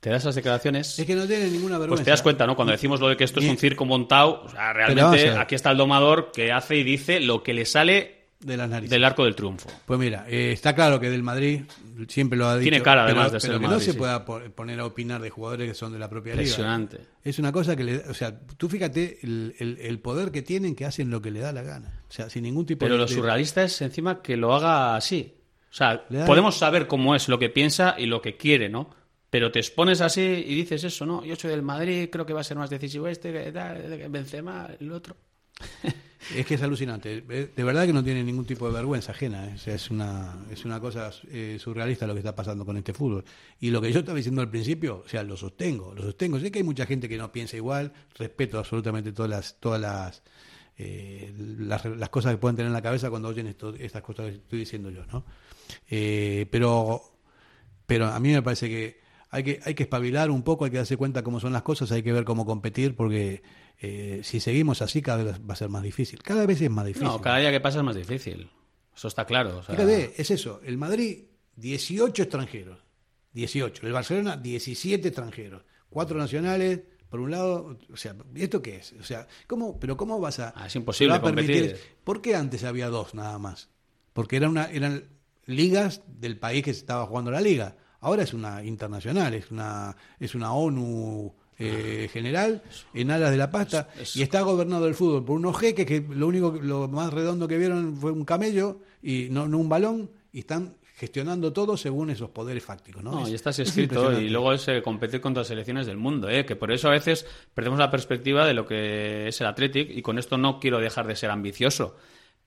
te da esas declaraciones. Es que no tiene ninguna vergüenza. Pues te das cuenta, ¿no? Cuando decimos lo de que esto es un circo montado, o sea, realmente aquí está el domador que hace y dice lo que le sale de las narices. Del arco del triunfo. Pues mira, eh, está claro que del Madrid siempre lo ha dicho. Tiene cara además de ser pero que no se pueda poner a opinar de jugadores que son de la propia liga. Impresionante. Es una cosa que le, o sea, tú fíjate el, el, poder que tienen que hacen lo que le da la gana. O sea, sin ningún tipo pero de. Pero lo surrealista es encima que lo haga así. O sea, podemos saber cómo es lo que piensa y lo que quiere, ¿no? Pero te expones así y dices eso, ¿no? Yo soy del Madrid, creo que va a ser más decisivo este, que Benzema, el otro. Es que es alucinante. De verdad que no tiene ningún tipo de vergüenza ajena. ¿eh? es, una, es una cosa eh, surrealista lo que está pasando con este fútbol. Y lo que yo estaba diciendo al principio, o sea, lo sostengo, lo sostengo. Sé que hay mucha gente que no piensa igual, respeto absolutamente todas las, todas las, eh, las, cosas que pueden tener en la cabeza cuando oyen esto, estas cosas que estoy diciendo yo, ¿no? pero, pero a mí me parece que hay que, hay que espabilar un poco, hay que darse cuenta cómo son las cosas, hay que ver cómo competir, porque eh, si seguimos así cada vez va a ser más difícil. Cada vez es más difícil. No, cada día que pasa es más difícil. Eso está claro. Fíjate, es eso. El Madrid, 18 extranjeros. 18. El Barcelona, 17 extranjeros. Cuatro nacionales, por un lado, o sea, ¿esto qué es? O sea, ¿cómo, pero ¿cómo vas a... Ah, es imposible competir. ¿Por qué antes había dos nada más? Porque era una, eran ligas del país que se estaba jugando la liga. Ahora es una internacional, es una, es una ONU eh, general en alas de la pasta y está gobernado el fútbol por unos jeques que lo único lo más redondo que vieron fue un camello y no, un balón y están gestionando todo según esos poderes fácticos. No, y estás escrito y luego es eh, competir contra las selecciones del mundo, eh, que por eso a veces perdemos la perspectiva de lo que es el Athletic y con esto no quiero dejar de ser ambicioso.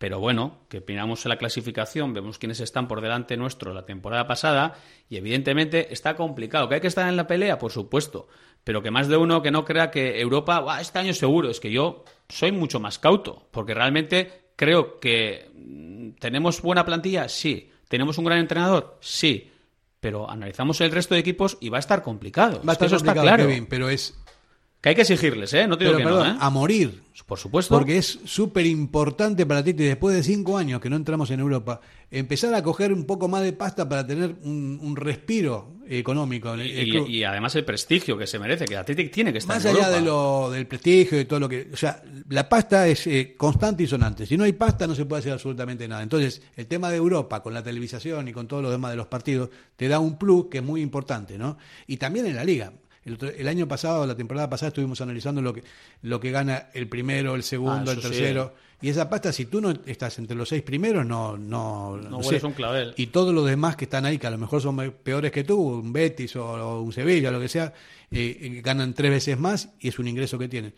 Pero bueno, que opinamos en la clasificación, vemos quiénes están por delante nuestro la temporada pasada y evidentemente está complicado. ¿Que hay que estar en la pelea? Por supuesto. Pero que más de uno que no crea que Europa, este año seguro, es que yo soy mucho más cauto, porque realmente creo que mm, tenemos buena plantilla, sí. ¿Tenemos un gran entrenador? Sí. Pero analizamos el resto de equipos y va a estar complicado. Va a estar eso está claro. pero es que hay que exigirles, ¿eh? No te digo que no, ¿eh? A morir. Por supuesto. Porque es súper importante para ti, después de cinco años que no entramos en Europa, empezar a coger un poco más de pasta para tener un, respiro económico. Y, además el prestigio que se merece, que Athletic tiene que estar más en allá de lo, del prestigio y todo lo que. O sea, la pasta es eh, constante y sonante. Si no hay pasta, no se puede hacer absolutamente nada. Entonces, el tema de Europa, con la televisación y con todo lo demás de los partidos, te da un plus que es muy importante, ¿no? Y también en la liga. El, año pasado, la temporada pasada, estuvimos analizando lo que, lo que gana el primero, el segundo, ah, el tercero. Y esa pasta, si tú no estás entre los seis primeros, no. No, no, un clavel. Y todos los demás que están ahí, que a lo mejor son peores que tú, un Betis o, un Sevilla, lo que sea, eh, eh, ganan tres veces más y es un ingreso que tienen.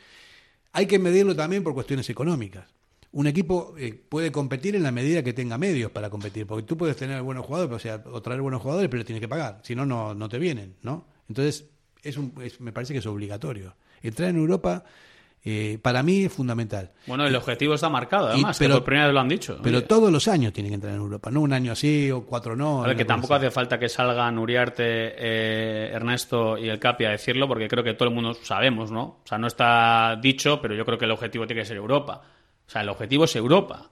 Hay que medirlo también por cuestiones económicas un equipo eh, puede competir en la medida que tenga medios para competir, porque tú puedes tener buenos jugadores, o, sea, o traer buenos jugadores, pero tienes que pagar, si no, no te vienen, ¿no? Entonces, es un, me parece que es obligatorio. Entrar en Europa eh, para mí es fundamental. Bueno, el objetivo está marcado, además, pero, que por primera vez lo han dicho. Pero todos los años tienen que entrar en Europa, no un año así o cuatro no. A ver, que tampoco hace falta que salgan Uriarte, eh, Ernesto y el Capi a decirlo, porque creo que todo el mundo sabemos, ¿no? O sea, no está dicho, pero yo creo que el objetivo tiene que ser Europa. O sea, el objetivo es Europa.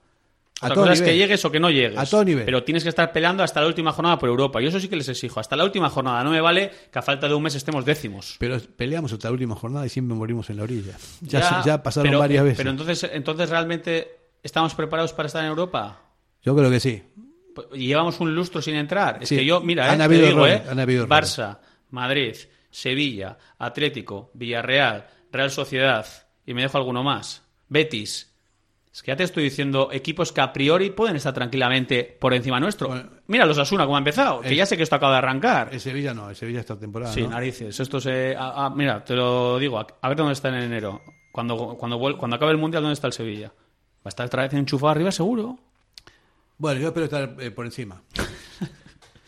Otra cosa es que llegues o que no llegues. A todo nivel. Pero tienes que estar peleando hasta la última jornada por Europa. Y eso sí que les exijo. Hasta la última jornada. No me vale que a falta de un mes estemos décimos. Pero peleamos hasta la última jornada y siempre morimos en la orilla. Ya, ya, pasaron varias veces. Pero entonces, entonces, ¿realmente estamos preparados para estar en Europa? Yo creo que sí. Pues, y llevamos un lustro sin entrar. Es que yo, mira, eh, digo, eh, Barça, Madrid, Sevilla, Atlético, Villarreal, Real Sociedad, y me dejo alguno más. Betis, es que ya te estoy diciendo equipos que a priori pueden estar tranquilamente por encima nuestro. Mira los Asuna como ha empezado, que ya sé que esto acaba de arrancar. El Sevilla no, el Sevilla esta temporada. Sí, narices. Esto se. mira, te lo digo, a, ver dónde está en enero. Cuando, cuando, cuando acabe el mundial, ¿dónde está el Sevilla? Va a estar otra vez enchufado arriba, seguro. Bueno, yo espero estar eh, por encima.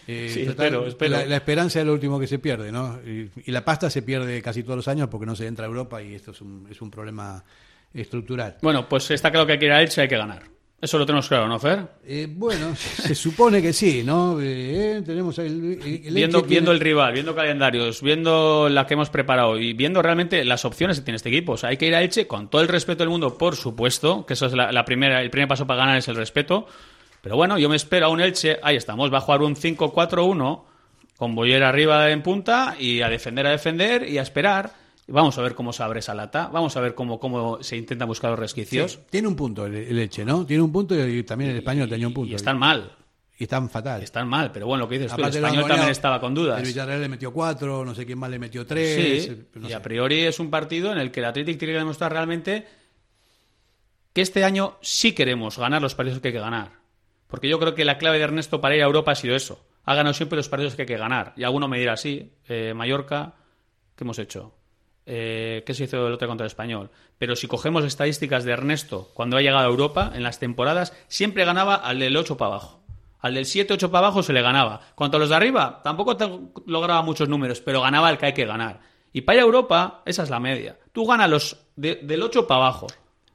Eh, la, esperanza es lo último que se pierde, ¿no? Y, la pasta se pierde casi todos los años porque no se entra a Europa y esto es un, es un problema estructural. Bueno, pues está claro que hay que ir a Elche, hay que ganar. Eso lo tenemos claro, ¿no, Fer? Eh, bueno, se supone que sí, ¿no? Eh, tenemos el, viendo, viendo el rival, viendo calendarios, viendo la que hemos preparado y viendo realmente las opciones que tiene este equipo. O sea, hay que ir a Elche con todo el respeto del mundo, por supuesto, que eso es la, primera, el primer paso para ganar es el respeto. Pero bueno, yo me espero a un Elche, ahí estamos, va a jugar un 5-4-1 con Boyer arriba en punta y a defender, a defender y a esperar. Vamos a ver cómo se abre esa lata, vamos a ver cómo, cómo se intenta buscar los resquicios. tiene un punto el, Elche, ¿no? Tiene un punto y, también el español tenía un punto. Y están mal. Y están fatal. Están mal, pero bueno, lo que dices tú, el español también estaba con dudas. El Villarreal le metió cuatro, no sé quién más le metió tres. Sí, y a priori es un partido en el que el Athletic tiene que demostrar realmente que este año sí queremos ganar los partidos que hay que ganar. Porque yo creo que la clave de Ernesto para ir a Europa ha sido eso. Ha ganado siempre los partidos que hay que ganar. Y alguno me dirá, sí, eh, Mallorca, ¿qué hemos hecho? Eh, ¿Qué se hizo el otro contra el español? Pero si cogemos estadísticas de Ernesto cuando ha llegado a Europa, en las temporadas, siempre ganaba al del 8 para abajo. Al del 7, 8 para abajo se le ganaba. Cuanto a los de arriba, tampoco lograba muchos números, pero ganaba el que hay que ganar. Y para ir a Europa, esa es la media. Tú ganas los del 8 para abajo.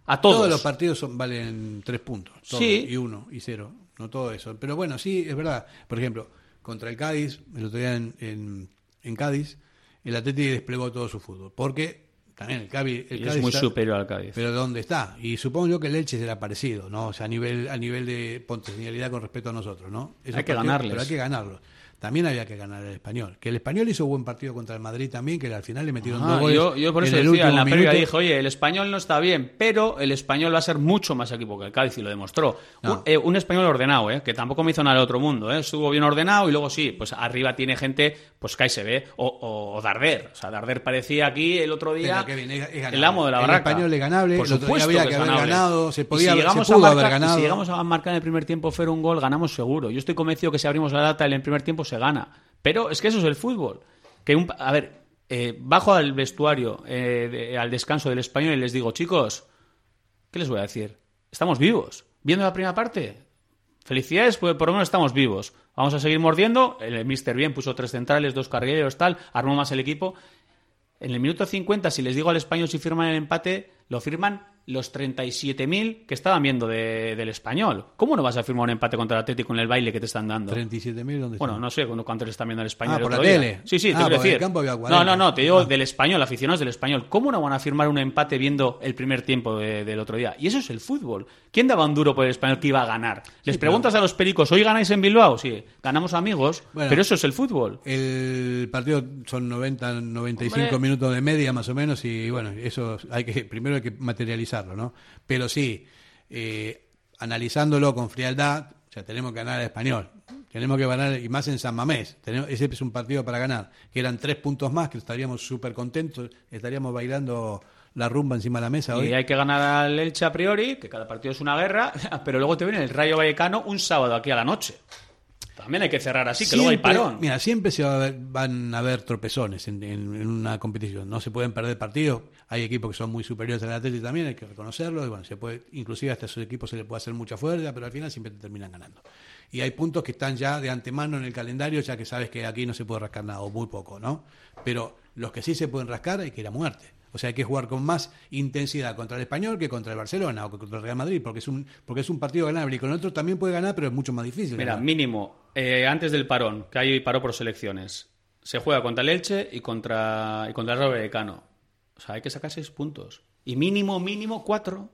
A todos. Todos los partidos son, valen 3 puntos. sí. Y 1 y 0 no todo eso. Pero bueno, sí, es verdad. Por ejemplo, contra el Cádiz, el otro día en, en, Cádiz, el Atlético desplegó todo su fútbol. Porque también el Cádiz, es muy superior al Cádiz. Pero ¿dónde está? Y supongo yo que el Elche será parecido, ¿no? O sea, a nivel, a nivel de potencialidad con respecto a nosotros, ¿no? hay que ganarles. Pero hay que ganarlo también había que ganar el español. Que el español hizo buen partido contra el Madrid también, que al final le metieron dos goles. Yo, yo por eso en decía, en la previa dije, oye, el español no está bien, pero el español va a ser mucho más equipo que el Cádiz y lo demostró. Eh, un, español ordenado, ¿eh? que tampoco me hizo nada del otro mundo. ¿eh? Estuvo bien ordenado y luego sí, pues arriba tiene gente, pues ve o, o, Darder. O sea, Darder parecía aquí el otro día el amo de la barraca. El español es ganable, por supuesto había que, haber ganado, se podía si llegamos a haber ganado. Si llegamos a marcar en el primer tiempo fuera un gol, ganamos seguro. Yo estoy convencido que si abrimos la data en el primer tiempo se gana. Pero es que eso es el fútbol. Que un, a ver, eh, bajo al vestuario, eh, al descanso del español y les digo, chicos, ¿qué les voy a decir? Estamos vivos. Viendo la primera parte, felicidades, pues por lo menos estamos vivos. Vamos a seguir mordiendo. El Mister Bien puso tres centrales, dos cargueros, tal, armó más el equipo. En el minuto 50, si les digo al español si firman el empate, lo firman los 37.000 que estaban viendo del español. ¿Cómo no vas a firmar un empate contra el Atlético en el baile que te están dando? ¿37.000 dónde Bueno, no sé cuánto le están viendo el español. Ah, por la tele. Sí, sí, te ah, decir. no, no, no, te digo ah. del español, aficionados del español. ¿Cómo no van a firmar un empate viendo el primer tiempo del otro día? Y eso es el fútbol. ¿Quién daba un duro por el español que iba a ganar? Les preguntas a los pericos, ¿hoy ganáis en Bilbao? Sí, ganamos amigos, pero eso es el fútbol. El partido son 90, 95 minutos de media más o menos y bueno, eso hay que primero hay que ¿no? Pero sí, eh, analizándolo con frialdad, o sea, tenemos que ganar el español. Tenemos que ganar, y más en San Mamés. Tenemos, ese es un partido para ganar. Que eran tres puntos más, que estaríamos súper contentos, estaríamos bailando la rumba encima de la mesa hoy. Y hay que ganar al Elche a priori, que cada partido es una guerra, pero luego te viene el Rayo Vallecano un sábado aquí a la noche. También hay que cerrar así, que luego hay parón. Mira, siempre se van a haber tropezones en, una competición. No se pueden perder partidos. Hay equipos que son muy superiores al Atlético también, hay que reconocerlo. Y bueno, se puede, inclusive hasta esos equipos se les puede hacer mucha fuerza, pero al final siempre te terminan ganando. Y hay puntos que están ya de antemano en el calendario, ya que sabes que aquí no se puede rascar nada, o muy poco, ¿no? Pero los que sí se pueden rascar hay que ir a muerte. O sea, hay que jugar con más intensidad contra el Español que contra el Barcelona o que contra el Real Madrid, porque es un, porque es un partido ganable. Y con el otro también puede ganar, pero es mucho más difícil. Mira, mínimo, eh, antes del parón, que hay paró por selecciones, se juega contra el Elche y contra, y contra el Vallecano. O sea, hay que sacar seis puntos. Y mínimo, mínimo, cuatro.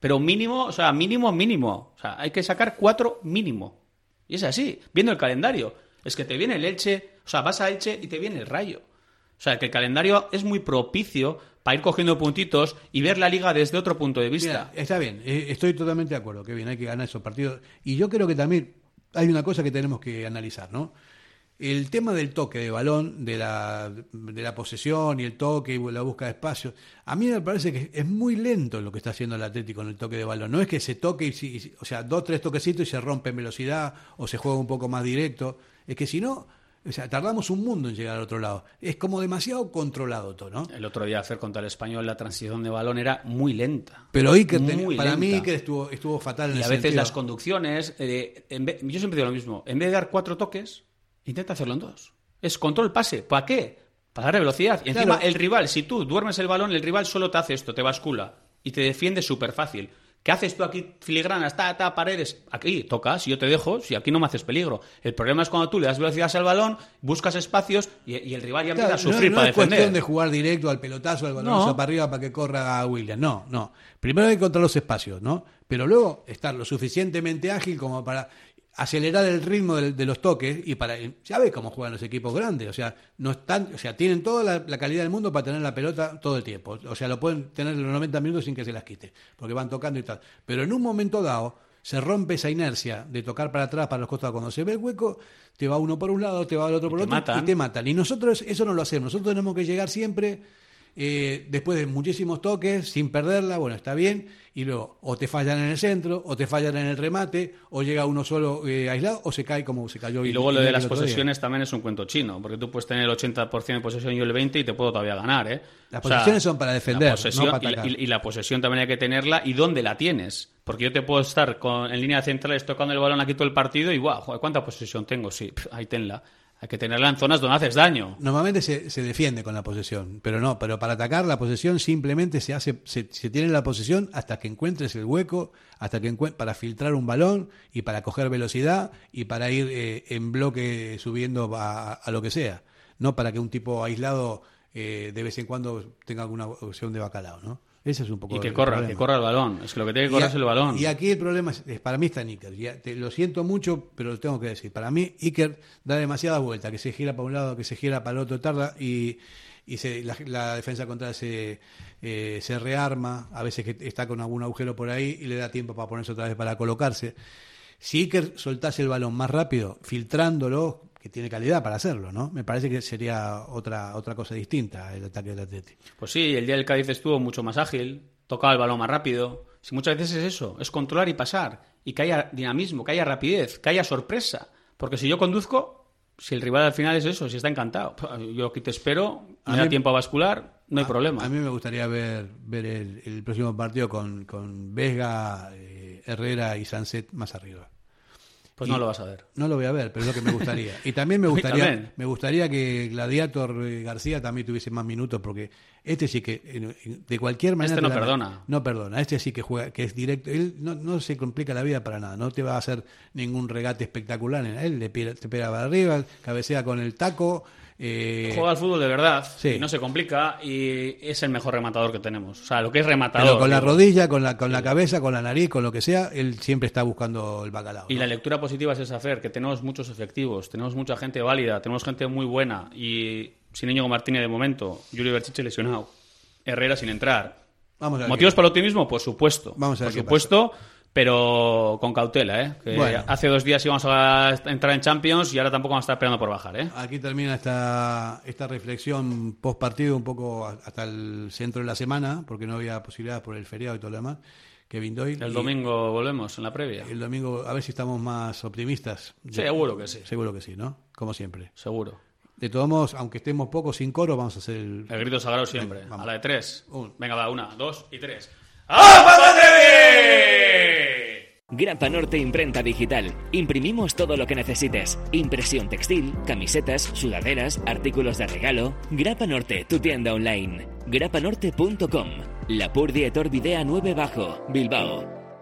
Pero mínimo, o sea, mínimo, mínimo. O sea, hay que sacar cuatro mínimo. Y es así, viendo el calendario. Es que te viene el Elche, o sea, vas a Elche y te viene el Rayo. O sea, que el calendario es muy propicio para ir cogiendo puntitos y ver la liga desde otro punto de vista. está bien, eh, estoy totalmente de acuerdo, que bien, hay que ganar esos partidos. Y yo creo que también hay una cosa que tenemos que analizar, ¿no? El tema del toque de balón, de la, de la posesión y el toque y la búsqueda de espacio, a mí me parece que es muy lento lo que está haciendo el Atlético en el toque de balón. No es que se toque, y, o sea, dos, tres toquecitos y se rompe en velocidad o se juega un poco más directo. Es que si no, o sea, tardamos un mundo en llegar al otro lado. Es como demasiado contrado todo, ¿no? El otro día hacer contra el español la transición de balón era muy lenta. Pero Iker, para mí que estuvo, estuvo fatal. En y a veces las conducciones, eh, yo siempre digo lo mismo, en vez de dar cuatro toques, Intenta hacerlo en dos. Es control pase. ¿Para qué? Para darle velocidad. Y encima, el rival, si tú duermes el balón, el rival solo te hace esto, te bascula y te defiende súper fácil. ¿Qué haces tú aquí, filigranas, está, está, paredes? Aquí, tocas, si yo te dejo, si aquí no me haces peligro. El problema es cuando tú le das velocidad al balón, buscas espacios y, el rival ya empieza a sufrir no, para defender. No es cuestión de jugar directo al pelotazo, al balón para arriba para que corra a William. No, no. Primero hay que encontrar los espacios, ¿no? Pero luego estar lo suficientemente ágil como para acelerar el ritmo de, los toques y para ya ves cómo juegan los equipos grandes o sea no están o sea tienen toda la, calidad del mundo para tener la pelota todo el tiempo o sea lo pueden tener los 90 minutos sin que se las quite porque van tocando y tal. Pero en un momento dado se rompe esa inercia de tocar para atrás para los costados. Cuando se ve el hueco te va uno por un lado te va el otro por el otro y te matan. Y nosotros eso no lo hacemos. Nosotros tenemos que llegar siempre eh, después de muchísimos toques, sin perderla, bueno, está bien, y luego o te fallan en el centro, o te fallan en el remate, o llega uno solo eh, aislado, o se cae como se cayó. Y luego lo de las posesiones también es un cuento chino, porque tú puedes tener el 80% de posesión y yo el 20% y te puedo todavía ganar, ¿eh? Las posesiones son para defender, no para atacar. Y, la posesión también hay que tenerla, y dónde la tienes. Porque yo te puedo estar con, en línea central tocando el balón aquí todo el partido y, guau, ¿cuánta posesión tengo? Sí, ahí tenla. Hay que tenerla en zonas donde haces daño. Normalmente se, se, defiende con la posesión, pero no, pero para atacar la posesión simplemente se hace, se, tiene la posesión hasta que encuentres el hueco, hasta que para filtrar un balón y para coger velocidad y para ir eh, en bloque subiendo a, lo que sea, no para que un tipo aislado eh, de vez en cuando tenga alguna opción de bacalao, ¿no? Ese es un poco Y que corra, que corra el balón. Es que lo que tiene que correr es el balón. Y aquí el problema es, para mí está Iker. te, lo siento mucho, pero lo tengo que decir. Para mí Iker da demasiada vuelta, que se gira para un lado, que se gira para el otro, tarda y, y se, la, defensa contra se, eh, se rearma, a veces que está con algún agujero por ahí y le da tiempo para ponerse otra vez para colocarse. Si Iker soltase el balón más rápido, filtrándolo, tiene calidad para hacerlo, ¿no? Me parece que sería otra, otra cosa distinta el ataque del Atlético. Pues sí, el día del Cádiz estuvo mucho más ágil, tocaba el balón más rápido. Si muchas veces es eso, es controlar y pasar, y que haya dinamismo, que haya rapidez, que haya sorpresa. Porque si yo conduzco, si el rival al final es eso, si está encantado, yo aquí te espero, me da tiempo a bascular, no hay problema. A mí me gustaría ver, ver el, próximo partido con, con Vesga, eh, Herrera y Sanset más arriba. Pues no lo vas a ver. No lo voy a ver, pero es lo que me gustaría. Y también me gustaría, me gustaría que Gladiator eh, García también tuviese más minutos, porque este sí que, de cualquier manera. Este no perdona. No perdona. Este sí que juega, que es directo. Él no, no se complica la vida para nada. No te va a hacer ningún regate espectacular. Él le pega, te pega para arriba, cabecea con el taco eh, Juega al fútbol de verdad, no se complica y es el mejor rematador que tenemos. O sea, lo que es rematador. Pero con la rodilla, con la, con la cabeza, con la nariz, con lo que sea, él siempre está buscando el bacalao. Y la lectura positiva es esa, Fer, que tenemos muchos efectivos, tenemos mucha gente válida, tenemos gente muy buena y sin Íñigo Martínez de momento, Julio Berchiche lesionado, Herrera sin entrar. Vamos ¿Motivos para el optimismo? Por supuesto. Vamos a ver Por supuesto pero con cautela, ¿eh? Que hace dos días íbamos a entrar en Champions y ahora tampoco vamos a estar esperando por bajar, ¿eh? Aquí termina esta, esta reflexión post partido un poco hasta el centro de la semana, porque no había posibilidad por el feriado y todo lo demás. Kevin Doyle. El domingo volvemos en la previa. El domingo, a ver si estamos más optimistas. Seguro que sí. Seguro que sí, ¿no? Como siempre. Seguro. De todos modos, aunque estemos pocos sin coro, vamos a hacer el. El grito sagrado siempre. a la de tres. Venga, va, una, dos y tres. ¡Ah, Grapa Norte Imprenta Digital. Imprimimos todo lo que necesites. Impresión textil, camisetas, sudaderas, artículos de regalo. Grapa Norte, tu tienda online. grapanorte.com. La Pur Dietor Videa 9 Bajo, Bilbao.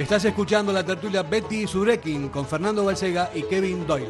Estás escuchando la tertulia Betty Surekin con Fernando Balsega y Kevin Doyle.